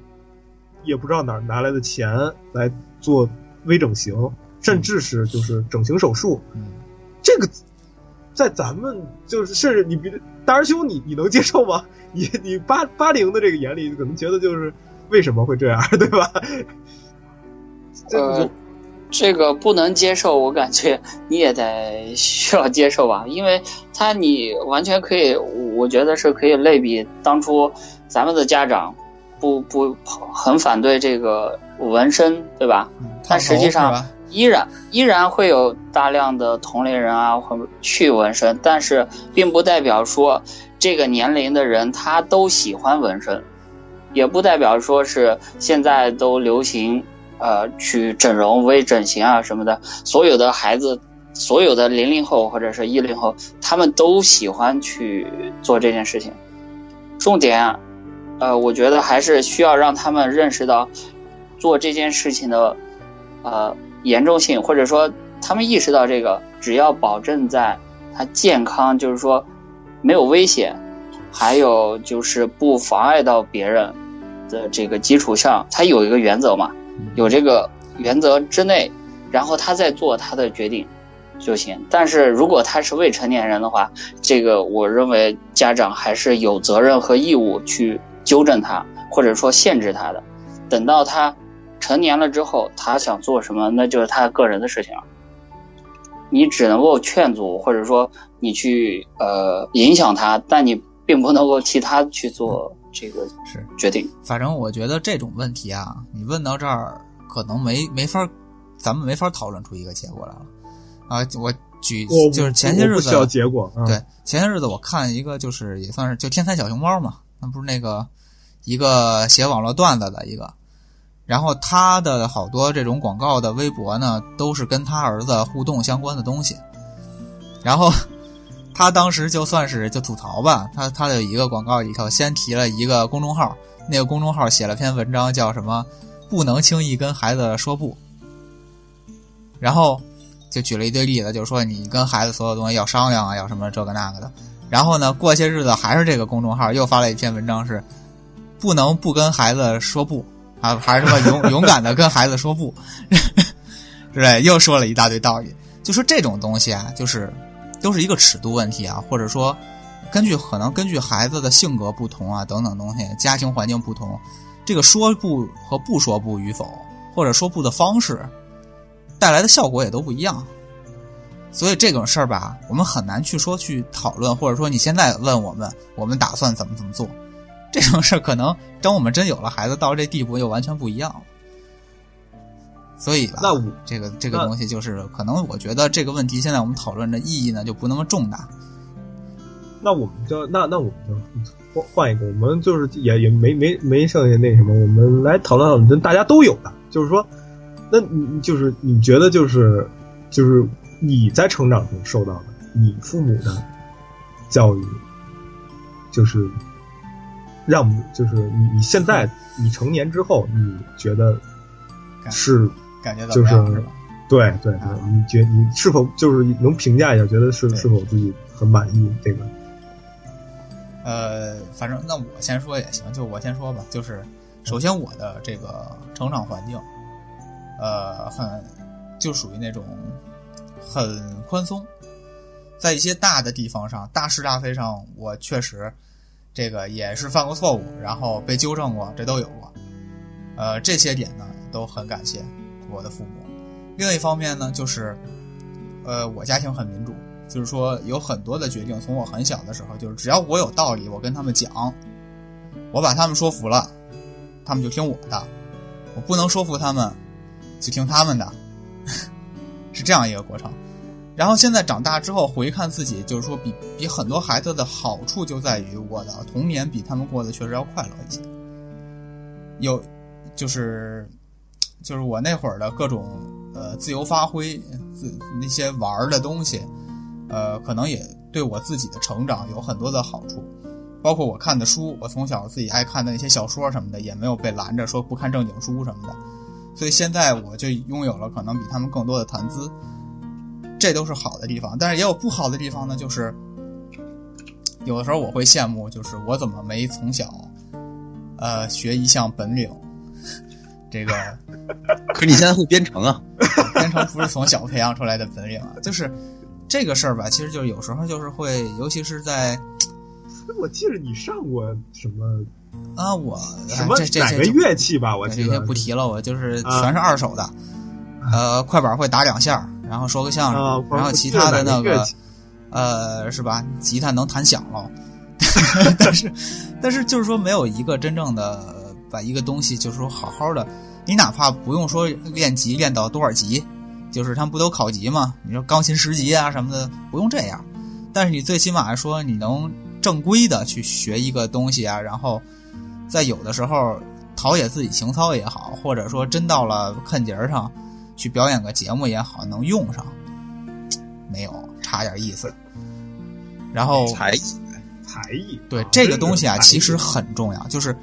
A: 也不知道哪儿拿来的钱来做微整形，甚至是就是整形手术。
B: 嗯，
A: 这个在咱们就是甚至你比大师兄你你能接受吗？*laughs* 你你八八零的这个眼里可能觉得就是为什么会这样，对吧？*laughs* 这个
E: 这个不能接受，我感觉你也得 *laughs* 需要接受吧，因为他你完全可以，我觉得是可以类比当初咱们的家长不不很反对这个纹身，对吧？但实际上依然依然会有大量的同龄人啊，会去纹身，但是并不代表说这个年龄的人他都喜欢纹身，也不代表说是现在都流行呃去整容、微整形啊什么的，所有的孩子。所有的零零后或者是一零后，他们都喜欢去做这件事情。重点，呃，我觉得还是需要让他们认识到做这件事情的呃严重性，或者说他们意识到这个，只要保证在他健康，就是说没有危险，还有就是不妨碍到别人的这个基础上，他有一个原则嘛，有这个原则之内，然后他再做他的决定就行。但是如果他是未成年人的话，这个我认为家长还是有责任和义务去纠正他，或者说限制他的。等到他成年了之后，他想做什么，那就是他个人的事情了。你只能够劝阻，或者说你去呃影响他，但你并不能够替他去做这个
B: 是
E: 决定。
B: 反正我觉得这种问题啊，你问到这儿，可能没没法，咱们没法讨论出一个结果来了啊。我举
A: 我
B: 就是前些日子
A: 需要结果，啊、
B: 对，前些日子我看一个，就是也算是就天才小熊猫嘛，那不是那个一个写网络段子的一个，然后他的好多这种广告的微博呢，都是跟他儿子互动相关的东西，然后他当时就算是就吐槽吧，他他的一个广告里头先提了一个公众号，那个公众号写了篇文章叫什么“不能轻易跟孩子说不”，然后。就举了一堆例子，就是说你跟孩子所有东西要商量啊，要什么这个那个的。然后呢，过些日子还是这个公众号又发了一篇文章，是不能不跟孩子说不啊，还是什么勇勇敢的跟孩子说不，*laughs* 对，又说了一大堆道理。就说这种东西啊，就是都是一个尺度问题啊，或者说根据可能根据孩子的性格不同啊等等东西，家庭环境不同，这个说不和不说不与否，或者说不的方式。带来的效果也都不一样，所以这种事儿吧，我们很难去说去讨论，或者说你现在问我们，我们打算怎么怎么做，这种事儿可能等我们真有了孩子到这地步又完全不一样了。所以吧，
A: 那我
B: 这个这个东西就是可能我觉得这个问题现在我们讨论的意义呢就不那么重大。
A: 那我们就那那我们就换换一个，我们就是也也没没没剩下那什么，我们来讨论讨论大家都有的，就是说。那你就是你觉得就是就是你在成长中受到的你父母的教育，就是让就是你你现在你成年之后你觉得是
B: 感觉到
A: 就是
B: 是
A: 对对对，你觉你是否就是能评价一下，觉得是是否自己很满意这个？
B: 呃，反正那我先说也行，就我先说吧，就是首先我的这个成长环境。呃，很就属于那种很宽松，在一些大的地方上，大是大非上，我确实这个也是犯过错误，然后被纠正过，这都有过。呃，这些点呢都很感谢我的父母。另一方面呢，就是呃，我家庭很民主，就是说有很多的决定，从我很小的时候，就是只要我有道理，我跟他们讲，我把他们说服了，他们就听我的，我不能说服他们。就听他们的，是这样一个过程。然后现在长大之后回看自己，就是说比比很多孩子的好处就在于我的童年比他们过得确实要快乐一些。有，就是就是我那会儿的各种呃自由发挥，自那些玩的东西，呃，可能也对我自己的成长有很多的好处。包括我看的书，我从小自己爱看的那些小说什么的，也没有被拦着说不看正经书什么的。所以现在我就拥有了可能比他们更多的谈资，这都是好的地方。但是也有不好的地方呢，就是有的时候我会羡慕，就是我怎么没从小，呃，学一项本领。这个，*laughs*
C: 可是你现在会编程啊？*laughs*
B: 编程不是从小培养出来的本领啊，就是这个事儿吧。其实就是有时候就是会，尤其是在，*laughs*
A: 我记得你上过什么？
B: 啊，我
A: 什么
B: 这这
A: 哪个乐器吧？我
B: 这些不提了，我就是全是二手的。呃，快板会打两下，然后说个相声，
A: 啊
B: 然后其他的那个，呃，是吧？吉他能弹响了，但是但是就是说没有一个真正的把一个东西，就是说好好的，你哪怕不用说练级练到多少级，就是他们不都考级吗？你说钢琴十级啊什么的，不用这样，但是你最起码说你能正规的去学一个东西啊，然后。在有的时候陶冶自己情操也好，或者说真到了看节儿上去表演个节目也好，能用上，没有差点意思。然后
C: 才艺，
A: 才艺，
B: 对这个东西啊，其实很重要。就是，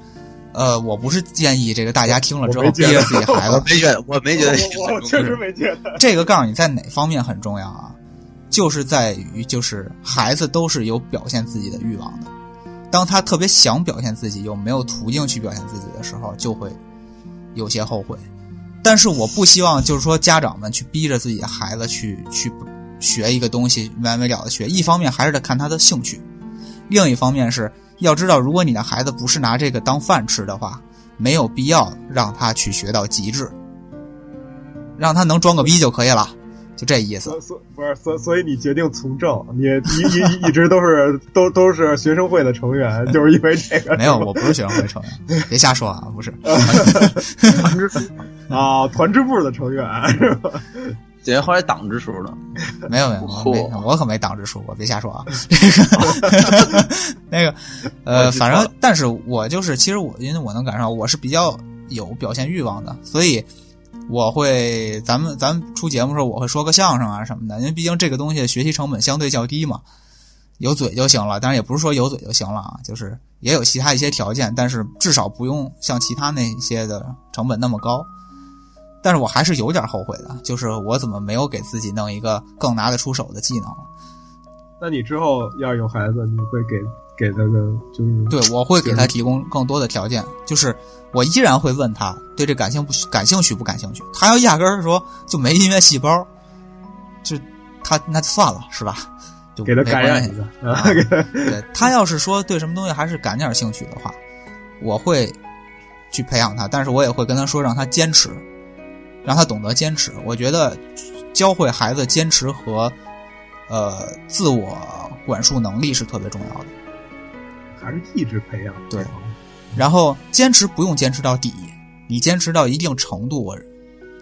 B: 呃，我不是建议这个大家听了之后逼着自己孩子，*laughs*
C: 没觉得，我没觉得，
A: 我确实没觉得。
B: 这个告诉你在哪方面很重要啊？就是在于，就是孩子都是有表现自己的欲望的。当他特别想表现自己，又没有途径去表现自己的时候，就会有些后悔。但是我不希望就是说家长们去逼着自己的孩子去去学一个东西完没了的学。一方面还是得看他的兴趣，另一方面是要知道，如果你的孩子不是拿这个当饭吃的话，没有必要让他去学到极致，让他能装个逼就可以了，就这意思。
A: 所所不是所所以你决定从政，你一一一直都是 *laughs* 都都是学生会的成员，*laughs* 就是因为这个。
B: 没有，我不是学生会成员，*laughs* 别瞎说啊，不是。
A: 团支啊，团支部的成员是吧？
C: 这人后来党支书了，
B: 没有没有，*laughs* 我没我可没党支书过，别瞎说啊。*laughs* 这个那个呃，反正但是我就是，其实我因为我能感受到，我是比较有表现欲望的，所以我会咱们咱们出节目的时候，我会说个相声啊什么的，因为毕竟这个东西学习成本相对较低嘛，有嘴就行了。当然也不是说有嘴就行了啊，就是也有其他一些条件，但是至少不用像其他那些的成本那么高。但是我还是有点后悔的，就是我怎么没有给自己弄一个更拿得出手的技能？
A: 那你之后要是有孩子，你会给给他个就是
B: 对，我会给他提供更多的条件，就是我依然会问他对这感兴不感兴趣不感兴趣。他要压根儿说就没音乐细胞，就他那就算了，是吧？就
A: 给他感染一
B: 个。
A: 个啊，*laughs*
B: 对他要是说对什么东西还是感点兴趣的话，我会去培养他，但是我也会跟他说让他坚持。让他懂得坚持，我觉得教会孩子坚持和呃自我管束能力是特别重要的，
A: 还是意志培养。
B: 对，然后坚持不用坚持到底，你坚持到一定程度，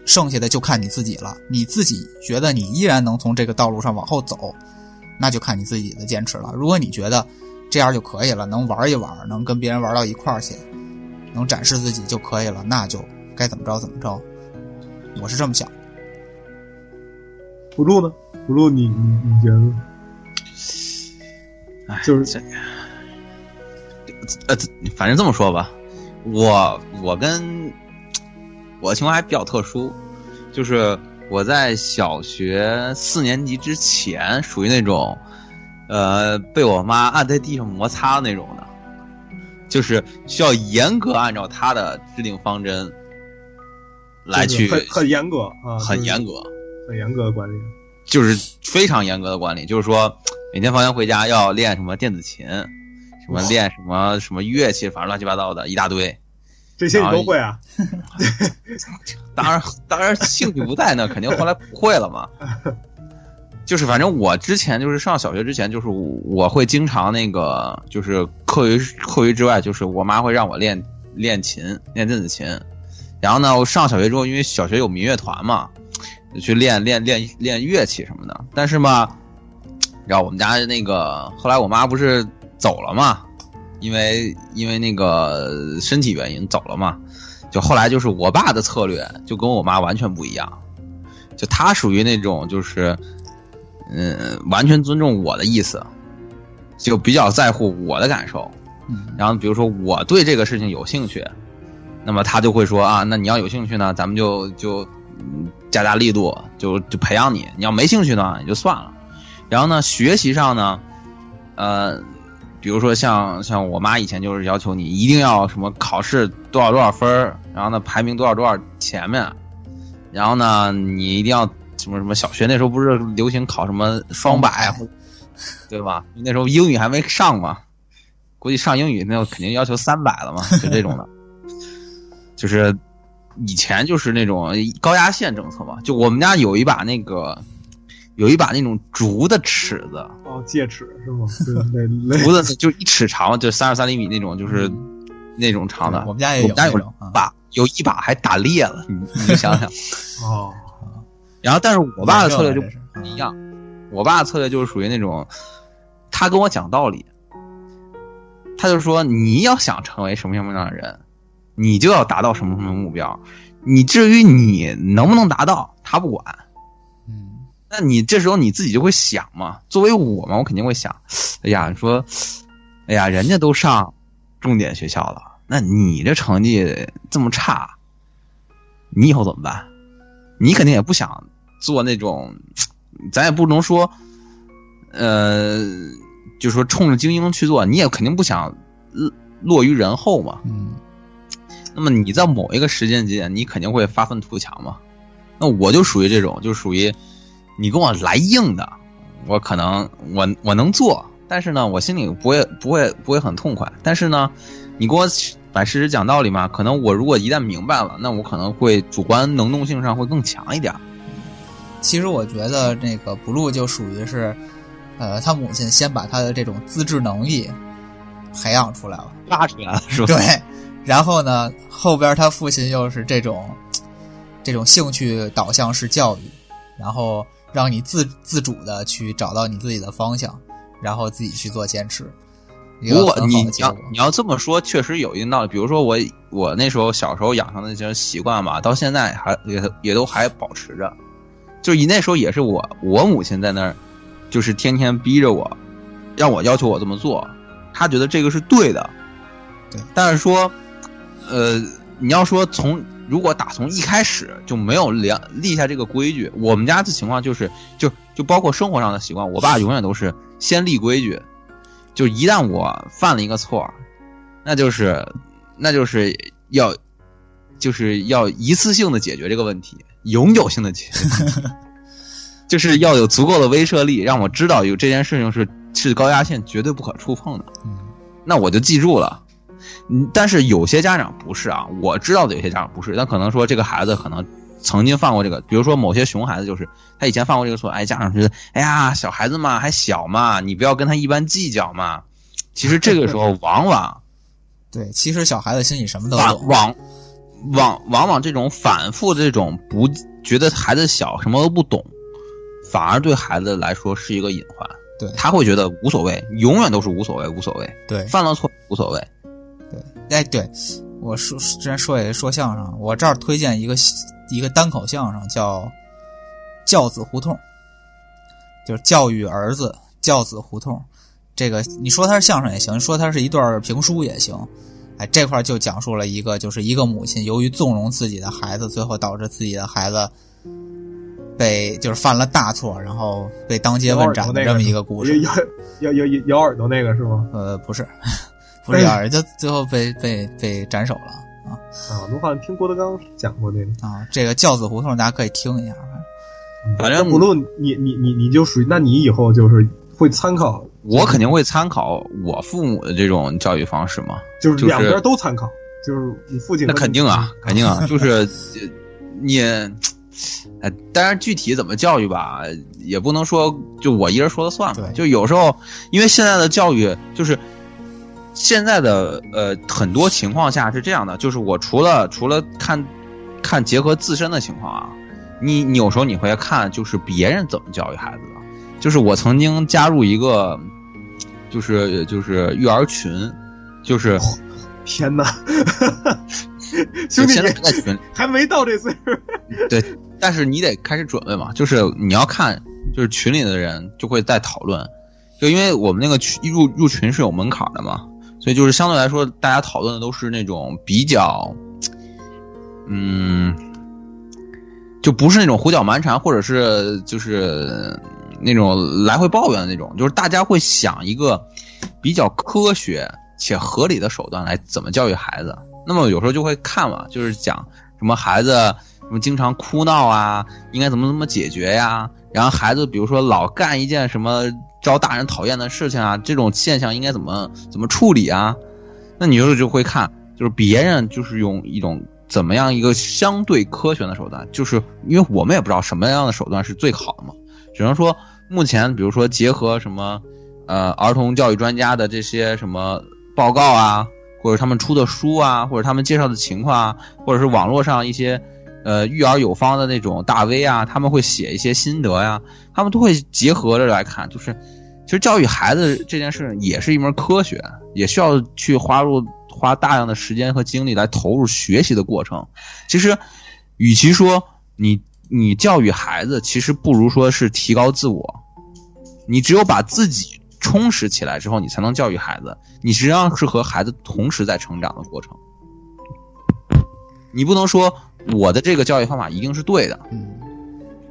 B: 剩下的就看你自己了。你自己觉得你依然能从这个道路上往后走，那就看你自己的坚持了。如果你觉得这样就可以了，能玩一玩，能跟别人玩到一块儿去，能展示自己就可以了，那就该怎么着怎么着。我是这么想，
A: 不录呢？不录你你你觉得？
C: 哎，
A: 就是
C: 这，呃，反正这么说吧，我我跟我的情况还比较特殊，就是我在小学四年级之前属于那种，呃，被我妈按在地上摩擦那种的，就是需要严格按照她的制定方针。来去
A: 很很严格啊，
C: 很严格，
A: 很严格的管理，
C: 就是非常严格的管理。就是说，每天放学回家要练什么电子琴，什么练什么什么乐器，反正乱七八糟的一大堆。
A: 这些你都会啊？*laughs*
C: 当然，当然兴趣不在那，肯定后来不会了嘛。*laughs* 就是反正我之前就是上小学之前，就是我会经常那个，就是课余课余之外，就是我妈会让我练练琴，练电子琴。然后呢，我上小学之后，因为小学有民乐团嘛，就去练练练练乐器什么的。但是嘛，然后我们家那个后来我妈不是走了嘛，因为因为那个身体原因走了嘛，就后来就是我爸的策略就跟我妈完全不一样，就他属于那种就是嗯完全尊重我的意思，就比较在乎我的感受。然后比如说我对这个事情有兴趣。那么他就会说啊，那你要有兴趣呢，咱们就就加大力度，就就培养你。你要没兴趣呢，也就算了。然后呢，学习上呢，呃，比如说像像我妈以前就是要求你一定要什么考试多少多少分然后呢排名多少多少前面，然后呢你一定要什么什么。小学那时候不是流行考什么双百，对吧？那时候英语还没上嘛，估计上英语那肯定要求三百了嘛，就这种的。就是以前就是那种高压线政策嘛，就我们家有一把那个有一把那种竹的尺子
A: 哦，戒尺是吗？*laughs*
C: 对竹的就一尺长，就三十三厘米那种，就是那种长的。
B: 我们家也
C: 有，我们家有把，有一把还打裂了，你 *laughs* 你就想想 *laughs*
A: 哦。
C: 然后，但是我爸的策略就不一样，我爸的策略就是属于那种，他跟我讲道理，他就说你要想成为什么什么样的人。你就要达到什么什么目标，你至于你能不能达到，他不管。
B: 嗯，
C: 那你这时候你自己就会想嘛，作为我嘛，我肯定会想，哎呀，说，哎呀，人家都上重点学校了，那你这成绩这么差，你以后怎么办？你肯定也不想做那种，咱也不能说，呃，就说冲着精英去做，你也肯定不想落于人后嘛。
B: 嗯。
C: 那么你在某一个时间节点，你肯定会发愤图强嘛。那我就属于这种，就属于你跟我来硬的，我可能我我能做，但是呢，我心里不会不会不会很痛快。但是呢，你给我摆事实讲道理嘛，可能我如果一旦明白了，那我可能会主观能动性上会更强一点。
B: 其实我觉得那个 blue 就属于是，呃，他母亲先把他的这种自制能力培养出来了，
C: 拉出来了是吧？
B: 对，然后呢，后边他父亲又是这种这种兴趣导向式教育，然后让你自自主的去找到你自己的方向，然后自己去做坚持。一个
C: 不过你要你要这么说，确实有一定道理。比如说我我那时候小时候养成的那些习惯吧，到现在还也也都还保持着。就是你那时候也是我我母亲在那儿，就是天天逼着我，让我要求我这么做，她觉得这个是对的。
B: 对，
C: 但是说，呃，你要说从如果打从一开始就没有立立下这个规矩，我们家的情况就是就就包括生活上的习惯，我爸永远都是先立规矩。就一旦我犯了一个错，那就是那就是要就是要一次性的解决这个问题，永久性的解决，*laughs* 就是要有足够的威慑力，让我知道有这件事情是是高压线，绝对不可触碰的。
B: 嗯
C: 那我就记住了。嗯，但是有些家长不是啊，我知道的有些家长不是，那可能说这个孩子可能曾经犯过这个，比如说某些熊孩子就是他以前犯过这个错，哎，家长觉得，哎呀，小孩子嘛还小嘛，你不要跟他一般计较嘛。其实这个时候 *laughs* 往往
B: 对，其实小孩子心里什么都
C: 往
B: 懂。
C: 往往往往这种反复这种不觉得孩子小什么都不懂，反而对孩子来说是一个隐患。
B: 对
C: 他会觉得无所谓，永远都是无所谓，无所谓，
B: 对，
C: 犯了错无所谓。
B: 哎，对，我说之前说也说相声，我这儿推荐一个一个单口相声，叫《教子胡同》，就是教育儿子教子胡同。这个你说它是相声也行，说它是一段评书也行。哎，这块就讲述了一个，就是一个母亲由于纵容自己的孩子，最后导致自己的孩子被就是犯了大错，然后被当街问斩的这么一个故事。
A: 摇摇摇摇摇耳朵那个是吗？
B: 呃，不是，不是咬人，就最后被被被斩首了啊
A: 啊，我好像听郭德纲讲过那个。
B: 啊！这个教子胡同大家可以听一下，
C: 反正
A: 不论你你你你就属于，那你以后就是会参考，
C: 我肯定会参考我父母的这种教育方式嘛。
A: 就是两边都参考，就是你父亲
C: 那肯定啊，肯定啊，*laughs* 就是呃你，哎，当然具体怎么教育吧，也不能说就我一人说了算吧。
B: 对
C: 就有时候，因为现在的教育就是现在的呃很多情况下是这样的，就是我除了除了看看结合自身的情况啊，你你有时候你会看就是别人怎么教育孩子的，就是我曾经加入一个就是就是育儿群，就是
A: 天哪，*laughs* 兄弟
C: 现在
A: 你
C: 不在群。里。
A: 还没到这岁数，
C: 对，但是你得开始准备嘛，就是你要看，就是群里的人就会在讨论，就因为我们那个群入入群是有门槛的嘛，所以就是相对来说，大家讨论的都是那种比较，嗯，就不是那种胡搅蛮缠，或者是就是那种来回抱怨的那种，就是大家会想一个比较科学且合理的手段来怎么教育孩子。那么有时候就会看嘛，就是讲什么孩子什么经常哭闹啊，应该怎么怎么解决呀？然后孩子比如说老干一件什么招大人讨厌的事情啊，这种现象应该怎么怎么处理啊？那你有时候就会看，就是别人就是用一种怎么样一个相对科学的手段，就是因为我们也不知道什么样的手段是最好的嘛，只能说目前比如说结合什么呃儿童教育专家的这些什么报告啊。或者他们出的书啊，或者他们介绍的情况啊，或者是网络上一些呃育儿有方的那种大 V 啊，他们会写一些心得呀，他们都会结合着来看。就是其实教育孩子这件事也是一门科学，也需要去花入花大量的时间和精力来投入学习的过程。其实，与其说你你教育孩子，其实不如说是提高自我。你只有把自己充实起来之后，你才能教育孩子。你实际上是和孩子同时在成长的过程。你不能说我的这个教育方法一定是对的，
B: 嗯，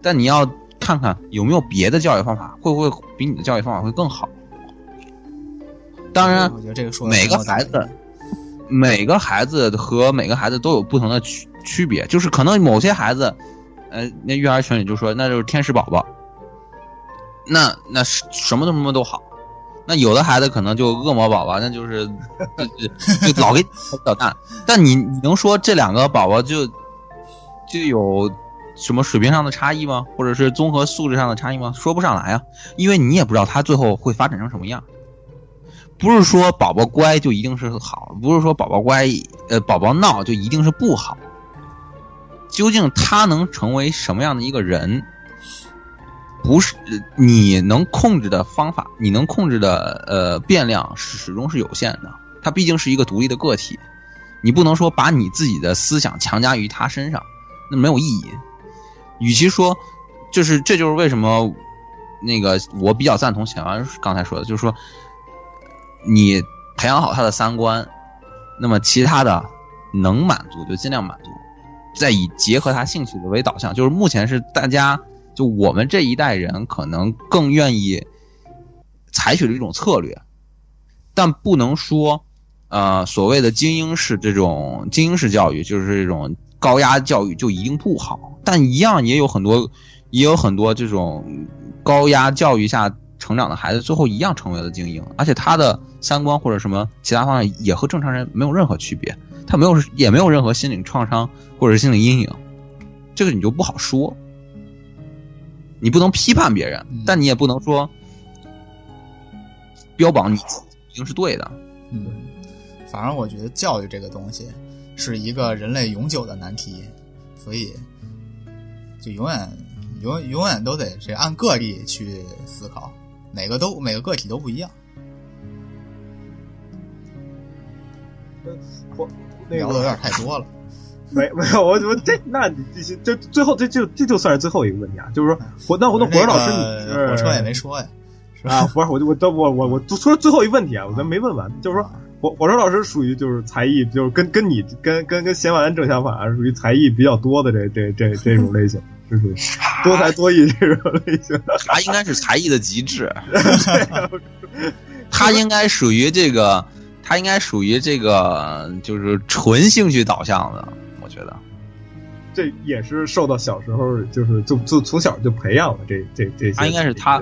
C: 但你要看看有没有别的教育方法，会不会比你的教育方法会更好。当然
B: 我，觉得这个说
C: 每个孩子，每个孩子和每个孩子都有不同的区区别，就是可能某些孩子，呃，那育儿群里就说那就是天使宝宝，那那什么都什么都好，那有的孩子可能就恶魔宝宝，那就是就就就老给捣蛋。但你你能说这两个宝宝就就有什么水平上的差异吗？或者是综合素质上的差异吗？说不上来啊，因为你也不知道他最后会发展成什么样。不是说宝宝乖就一定是好，不是说宝宝乖，呃，宝宝闹就一定是不好。究竟他能成为什么样的一个人，不是你能控制的方法，你能控制的呃变量始终是有限的。他毕竟是一个独立的个体，你不能说把你自己的思想强加于他身上，那没有意义。与其说，就是这就是为什么那个我比较赞同小安刚才说的，就是说。你培养好他的三观，那么其他的能满足就尽量满足，再以结合他兴趣的为导向。就是目前是大家就我们这一代人可能更愿意采取的一种策略，但不能说呃所谓的精英式这种精英式教育就是这种高压教育就一定不好，但一样也有很多也有很多这种高压教育下。成长的孩子最后一样成为了精英，而且他的三观或者什么其他方面也和正常人没有任何区别，他没有也没有任何心理创伤或者是心理阴影，这个你就不好说。你不能批判别人，但你也不能说标榜你一定是对的。
B: 嗯，反正我觉得教育这个东西是一个人类永久的难题，所以就永远永永远都得是按个例去思考。每个都每个个体都不一样。
A: 我聊
B: 的有点太多了。
A: 没没有，我我这那你这些这最后这就这就算是最后一个问题啊，就是说火那我那火车老师你
B: 火车也没说呀，
A: 是吧？不是我我我我我说最后一个问题啊，我咱没问完，就是说火火车老师属于就是才艺，就是跟跟你跟跟跟贤文正相反，属于才艺比较多的这这这这种类型。是属于多才多艺这种类型，*laughs*
C: 他应该是才艺的极致。*laughs* 他应该属于这个，他应该属于这个，就是纯兴趣导向的。我觉得，
A: 这也是受到小时候就是就就从小就培养了这这这些。
C: 他应该是他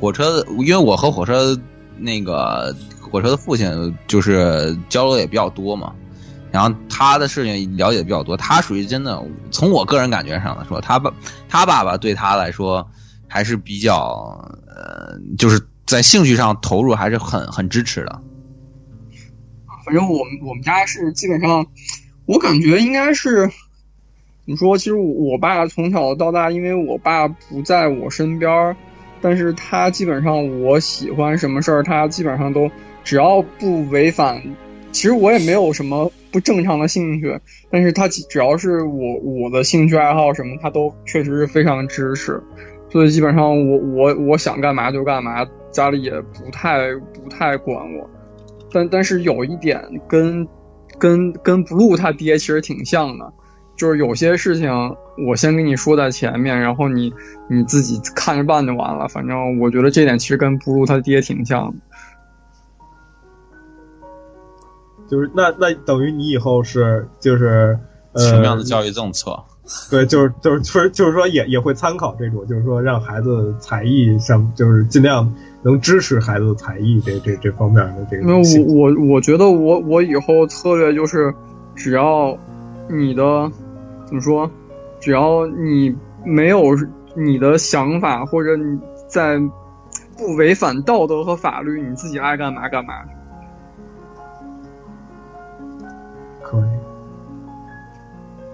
C: 火车，因为我和火车那个火车的父亲就是交流也比较多嘛。然后他的事情了解比较多，他属于真的，从我个人感觉上来说，他爸他爸爸对他来说还是比较呃，就是在兴趣上投入还是很很支持的。
D: 反正我们我们家是基本上，我感觉应该是，怎么说？其实我爸从小到大，因为我爸不在我身边，但是他基本上我喜欢什么事儿，他基本上都只要不违反。其实我也没有什么不正常的兴趣，但是他只要是我我的兴趣爱好什么，他都确实是非常支持，所以基本上我我我想干嘛就干嘛，家里也不太不太管我。但但是有一点跟跟跟 blue 他爹其实挺像的，就是有些事情我先跟你说在前面，然后你你自己看着办就完了。反正我觉得这点其实跟 blue 他爹挺像的。
A: 就是那那等于你以后是就是呃
C: 什么样的教育政策？
A: 对，就是就是就是就是说也也会参考这种，就是说让孩子才艺上就是尽量能支持孩子才艺这这这方面的这个。
D: 那我我我觉得我我以后策略就是只要你的怎么说，只要你没有你的想法或者你在不违反道德和法律，你自己爱干嘛干嘛。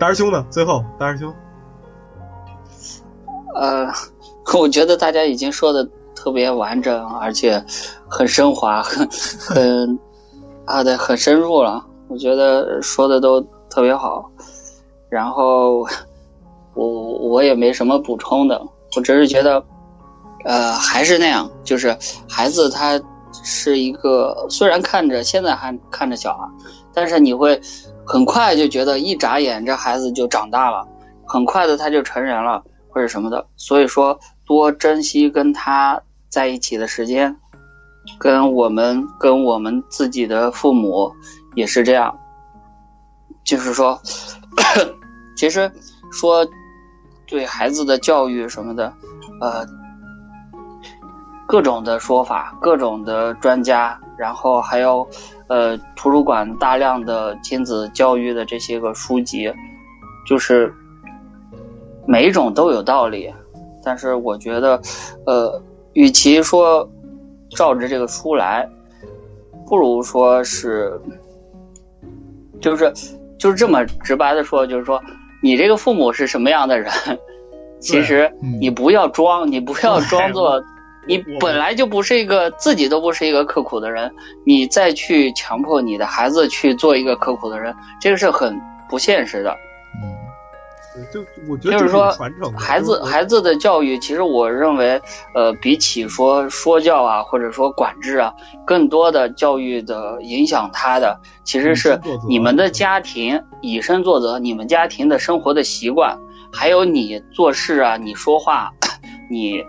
A: 大师兄呢？最后，大师兄，
E: 呃，我觉得大家已经说的特别完整，而且很升华，很 *laughs* 很啊，对，很深入了。我觉得说的都特别好。然后我我也没什么补充的，我只是觉得，呃，还是那样，就是孩子他是一个，虽然看着现在还看着小啊。但是你会很快就觉得一眨眼这孩子就长大了，很快的他就成人了或者什么的。所以说多珍惜跟他在一起的时间，跟我们跟我们自己的父母也是这样，就是说，*coughs* 其实说对孩子的教育什么的，呃，各种的说法，各种的专家，然后还有呃图书馆大量的亲子教育的这些个书籍，就是每一种都有道理，但是我觉得，呃，与其说照着这个书来，不如说是，就是就是这么直白的说，就是说你这个父母是什么样的人，其实
B: 嗯
E: 你不要装，你不要装作。*laughs* 你本来就不是一个自己都不是一个刻苦的人，你再去强迫你的孩子去做一个刻苦的人，这个是很不现实的。
B: 嗯，
A: 就我觉得
E: 就是说孩子孩子的教育，其实我认为，呃，比起说说教啊，或者说管制啊，更多的教育的影响他的，其实是你们的家庭以身作则，你们家庭的生活的习惯，还有你做事啊，你说话，*coughs* 你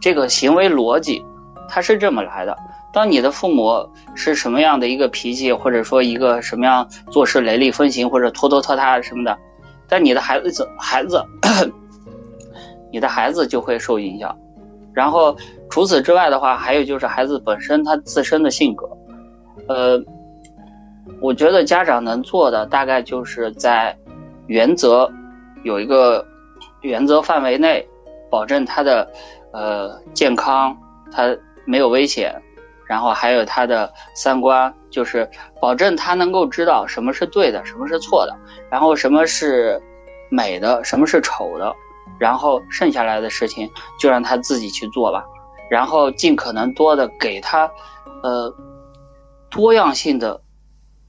E: 这个行为逻辑，它是这么来的。当你的父母是什么样的一个脾气，或者说一个什么样做事雷厉风行，或者拖拖沓沓什么的，但你的孩子孩子，*clears throat* 你的孩子就会受影响。然后除此之外的话，还有就是孩子本身他自身的性格，呃，我觉得家长能做的大概就是在原则有一个原则范围内，保证他的呃健康，他没有危险，然后还有他的三观，就是保证他能够知道什么是对的，什么是错的，然后什么是美的，什么是丑的，然后剩下来的事情就让他自己去做吧，然后尽可能多的给他呃多样性的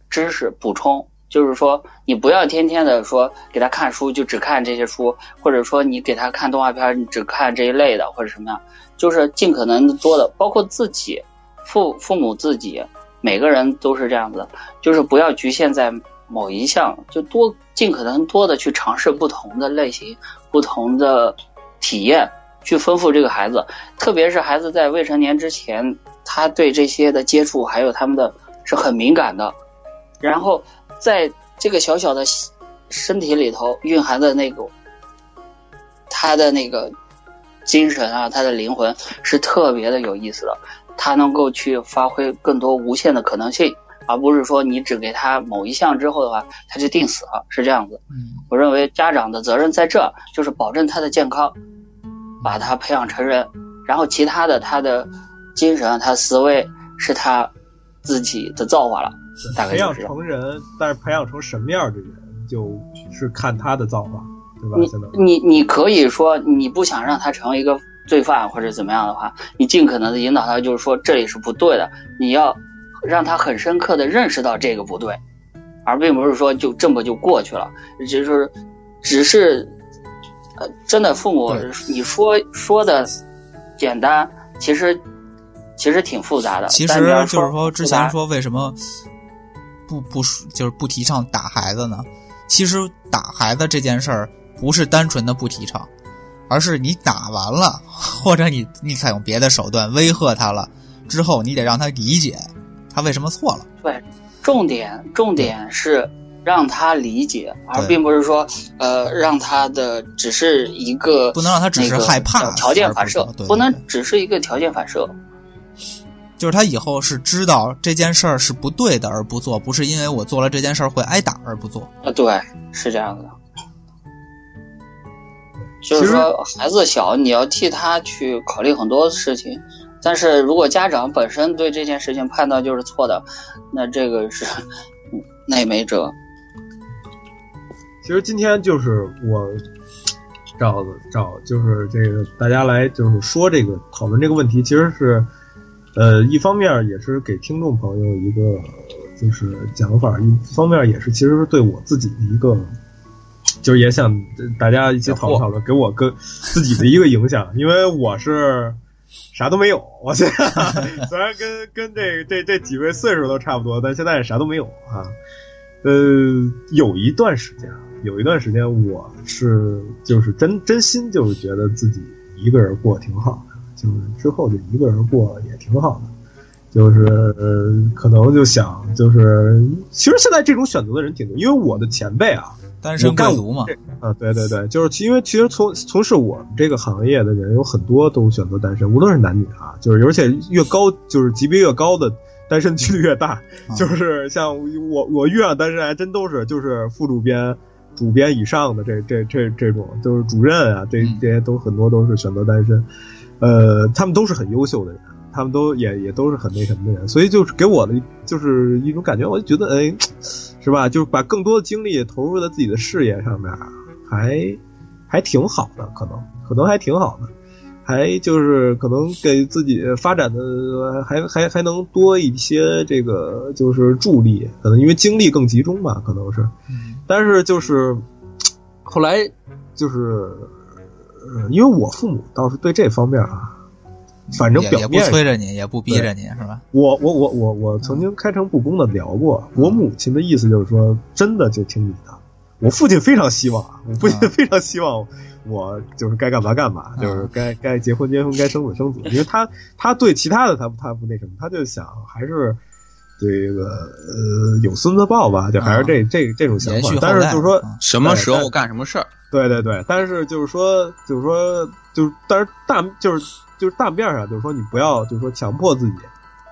E: 知识补充。就是说，你不要天天的说给他看书就只看这些书，或者说你给他看动画片你只看这一类的，或者什么样，就是尽可能多的，包括自己父父母自己，每个人都是这样子，就是不要局限在某一项，就多尽可能多的去尝试不同的类型、不同的体验，去丰富这个孩子。特别是孩子在未成年之前，他对这些的接触还有他们的是很敏感的，然后在这个小小的身体里头蕴含的那个他的那个精神啊，他的灵魂是特别的有意思的。他能够去发挥更多无限的可能性，而不是说你只给他某一项之后的话，他就定死了，是这样子。
B: 嗯
E: 我认为家长的责任在这，就是保证他的健康，把他培养成人，然后其他的他的精神、他思维是他自己的造化了，大概
A: 培养。成人，但是培养成什么样的人，就是看他的造化，对吧？
E: 你你你可以说你不想让他成为一个罪犯或者怎么样的话，你尽可能的引导他，就是说这里是不对的，你要让他很深刻的认识到这个不对，而并不是说就这么就过去了，只是只是呃，真的父母你说说的简单，其实其实挺复杂的。
B: 其实就是说，之前说为什么不不就是不提倡打孩子呢？其实打孩子这件事儿不是单纯的不提倡，而是你打完了，或者你你采用别的手段威吓他了之后，你得让他理解他为什么错了。
E: 对，重点重点是让他理解，而并不是说呃让他的只是一个
B: 不能让他只是害怕
E: 叫条件反射
B: 不
E: 能只是一个条件反射。
B: 就是他以后是知道这件事儿是不对的而不做，不是因为我做了这件事儿会挨打而不做。
E: 啊，对，是这样的。就是说，孩子小，你要替他去考虑很多事情。但是如果家长本身对这件事情判断就是错的，那这个是嗯那也没辙。
A: 其实今天就是我找找就是这个大家来就是说这个讨论这个问题，其实是呃一方面也是给听众朋友一个就是讲法，一方面也是其实是对我自己的一个。就是也想大家一起讨论讨论，给我跟自己的一个影响，因为我是啥都没有，我现在 *laughs* 虽然跟跟这这这几位岁数都差不多，但现在啥都没有啊。呃，有一段时间，有一段时间，我是就是真真心就是觉得自己一个人过挺好的，就是之后就一个人过也挺好的。就是、呃可能就想就是，其实现在这种选择的人挺多，因为我的前辈啊，
B: 单身
A: 干
B: 贵族嘛，
A: 啊，对对对，就是因为其实从从事我们这个行业的人有很多都选择单身，无论是男女啊，就是而且越高就是级别越高的单身几率越大，
B: 啊
A: 就是像我我遇上单身还真都是就是副主编、主编以上的这这这这种，就是主任啊，这
B: 嗯
A: 这些都很多都是选择单身，呃，他们都是很优秀的人。他们都也也都是很那什么的人，所以就是给我的就是一种感觉，我就觉得哎，是吧？就是把更多的精力投入在自己的事业上面，还还挺好的，可能可能还挺好的，还就是可能给自己发展的还还还能多一些这个就是助力，可能因为精力更集中吧，可能是，
B: 嗯
A: 但是就是后来就是呃，因为我父母倒是对这方面啊，反正
B: 也也不催着你，也不逼着你，是吧？
A: 我我我我我曾经开诚布公的聊过，我母亲的意思就是说，真的就听你的。我父亲非常希望，我父亲
B: 啊
A: 非常希望我就是该干嘛干嘛，就是该该结婚结婚，该生子生子，因为他他对其他的他他不那什么，他就想还是这个呃有孙子抱吧，就还是这这这种想法但是就是说，
B: 啊
C: 什么时候干什么事儿，
A: 对对对，但是就是说，就是说，就是，但是大就是就是大面上，就是说你不要，就是说强迫自己，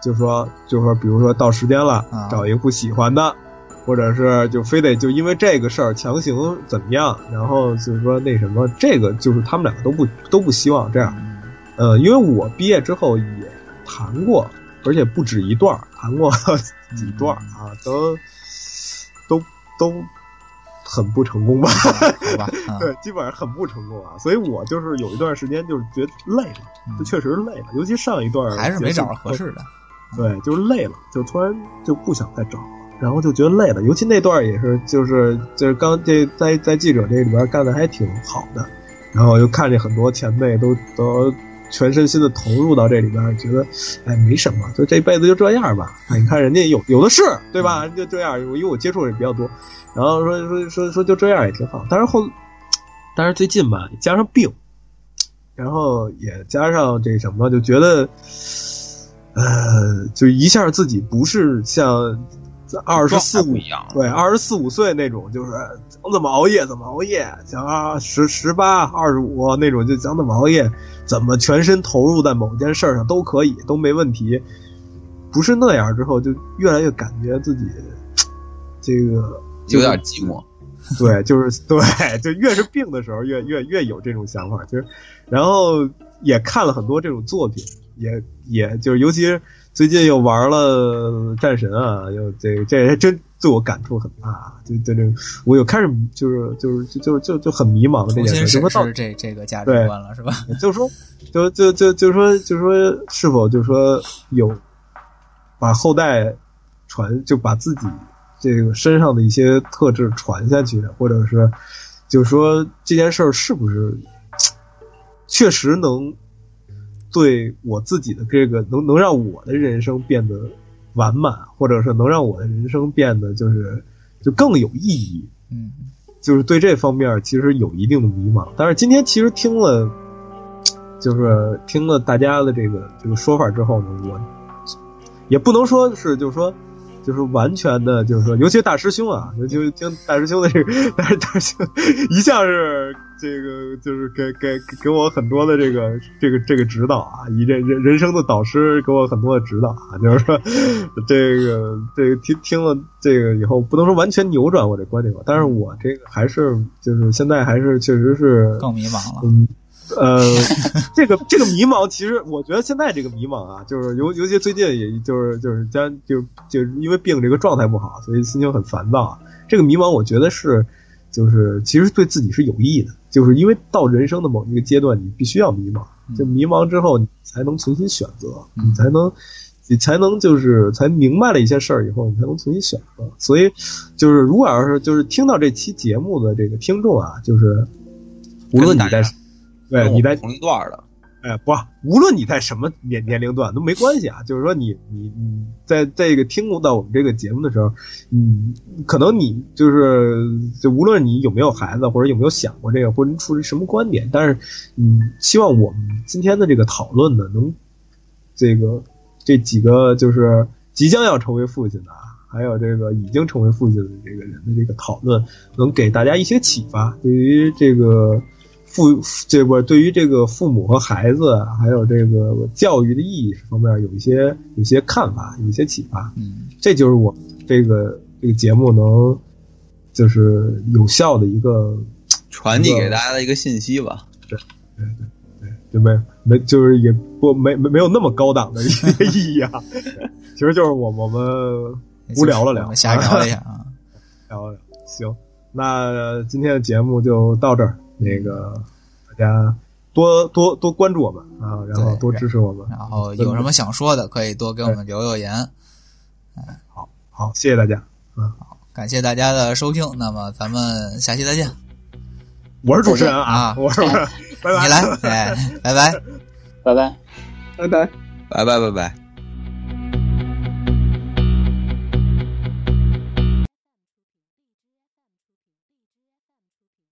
A: 就是说，就是说，比如说到时间了，
B: 啊
A: 找一个不喜欢的，或者是就非得就因为这个事儿强行怎么样，然后就是说那什么，这个就是他们两个都不都不希望这样。
B: 嗯
A: 呃，因为我毕业之后也谈过，而且不止一段儿，谈过 *laughs* 几段儿啊，都都都很不成功吧。
B: 好吧，*laughs* 啊
A: 对，基本上很不成功啊，所以我就是有一段时间就是觉得累了，就确实累了，尤其上一段
B: 嗯还是没找着合适的。
A: 对，就是累了，就突然就不想再找了，然后就觉得累了，尤其那段也是就是就是刚这在在记者这里边干的还挺好的，然后又看见很多前辈都都全身心的投入到这里边，觉得哎没什么，就这辈子就这样吧。哎，你看人家有有的是，对吧？就这样，因为我接触的也比较多，然后说说说说就这样也挺好。但是后，但是最近吧，加上病，然后也加上这什么，就觉得，呃，就一下自己不是像二十四五
C: 一样
A: 对二十四五岁那种，就是想怎么熬夜怎么熬夜，想啊十十八二十五那种就想怎么熬夜，怎么全身投入在某件事儿上都可以都没问题，不是那样之后，就越来越感觉自己这个
C: 有点寂寞。
A: 对，就是 *laughs* 对，就越是病的时候，越越越有这种想法。就是，然后也看了很多这种作品，也也就是，尤其是最近又玩了战神啊，又这这还真对我感触很大。就就这，我又开始就是就是就就就就很迷茫这件事，就
B: 审
A: 说到
B: 视这这个价值观了，是吧？
A: 就是说，就就就就说就说是否就说有把后代传，就把自己这个身上的一些特质传下去，或者是就是说这件事儿是不是确实能对我自己的这个能能让我的人生变得完满，或者是能让我的人生变得就是就更有意义。
B: 嗯，
A: 就是对这方面其实有一定的迷茫。但是今天其实听了，就是听了大家的这个这个说法之后呢，我也不能说是就是说就是完全的，就是说，尤其是大师兄啊，尤其是听大师兄的这个大 *laughs* 大师兄一向是这个就是给给给我很多的这个这个这个指导啊，以这人人生的导师给我很多的指导啊，就是说这个这个听听了这个以后，不能说完全扭转我这观点吧，但是我这个还是就是现在还是确实是
B: 更迷茫了。
A: 嗯，呃，*laughs* 这个这个迷茫，其实我觉得现在这个迷茫啊，就是尤尤其最近，也就是就是将就就是因为病这个状态不好，所以心情很烦躁啊。这个迷茫，我觉得是就是其实对自己是有益的，就是因为到人生的某一个阶段，你必须要迷茫，就迷茫之后，你才能重新选择，你才能。你才能就是才明白了一些事儿以后，你才能重新选择。所以，就是如果要是就是听到这期节目的这个听众啊，就是无论你在对你在
C: 同一段儿的，
A: 哎不，无论你在什么年年龄段都没关系啊。就是说你你你在这个听到我们这个节目的时候，嗯，可能你就是就无论你有没有孩子，或者有没有想过这个，或者出于什么观点，但是嗯，希望我们今天的这个讨论呢，能这个这几个就是即将要成为父亲的，还有这个已经成为父亲的这个人的这个讨论，能给大家一些启发，对于这个父这不对于这个父母和孩子，还有这个教育的意义方面有一些有一些看法，有一些启发。
B: 嗯
A: 这就是我这个这个节目能就是有效的一个
C: 传递给大家的一个信息吧。
A: 对，对，对，对就没没就是也不没没没有那么高档的一个 *laughs* 意义啊，其实就是我我们无聊了聊
B: 我瞎 *laughs* 聊一下啊。
A: 聊聊。行，那今天的节目就到这儿，那个大家多多多关注我们啊，然后多支持我们。
B: 然后有什么想说的，可以多给我们留留言。
A: 好好，谢谢大家，嗯，好
B: 感谢大家的收听，那么咱们下期再见。
A: 我是主持人啊
B: 啊，
A: 我是我是，拜拜，
B: 你来，哎，拜拜。
E: 拜拜。
D: 拜拜。
C: 拜拜拜拜。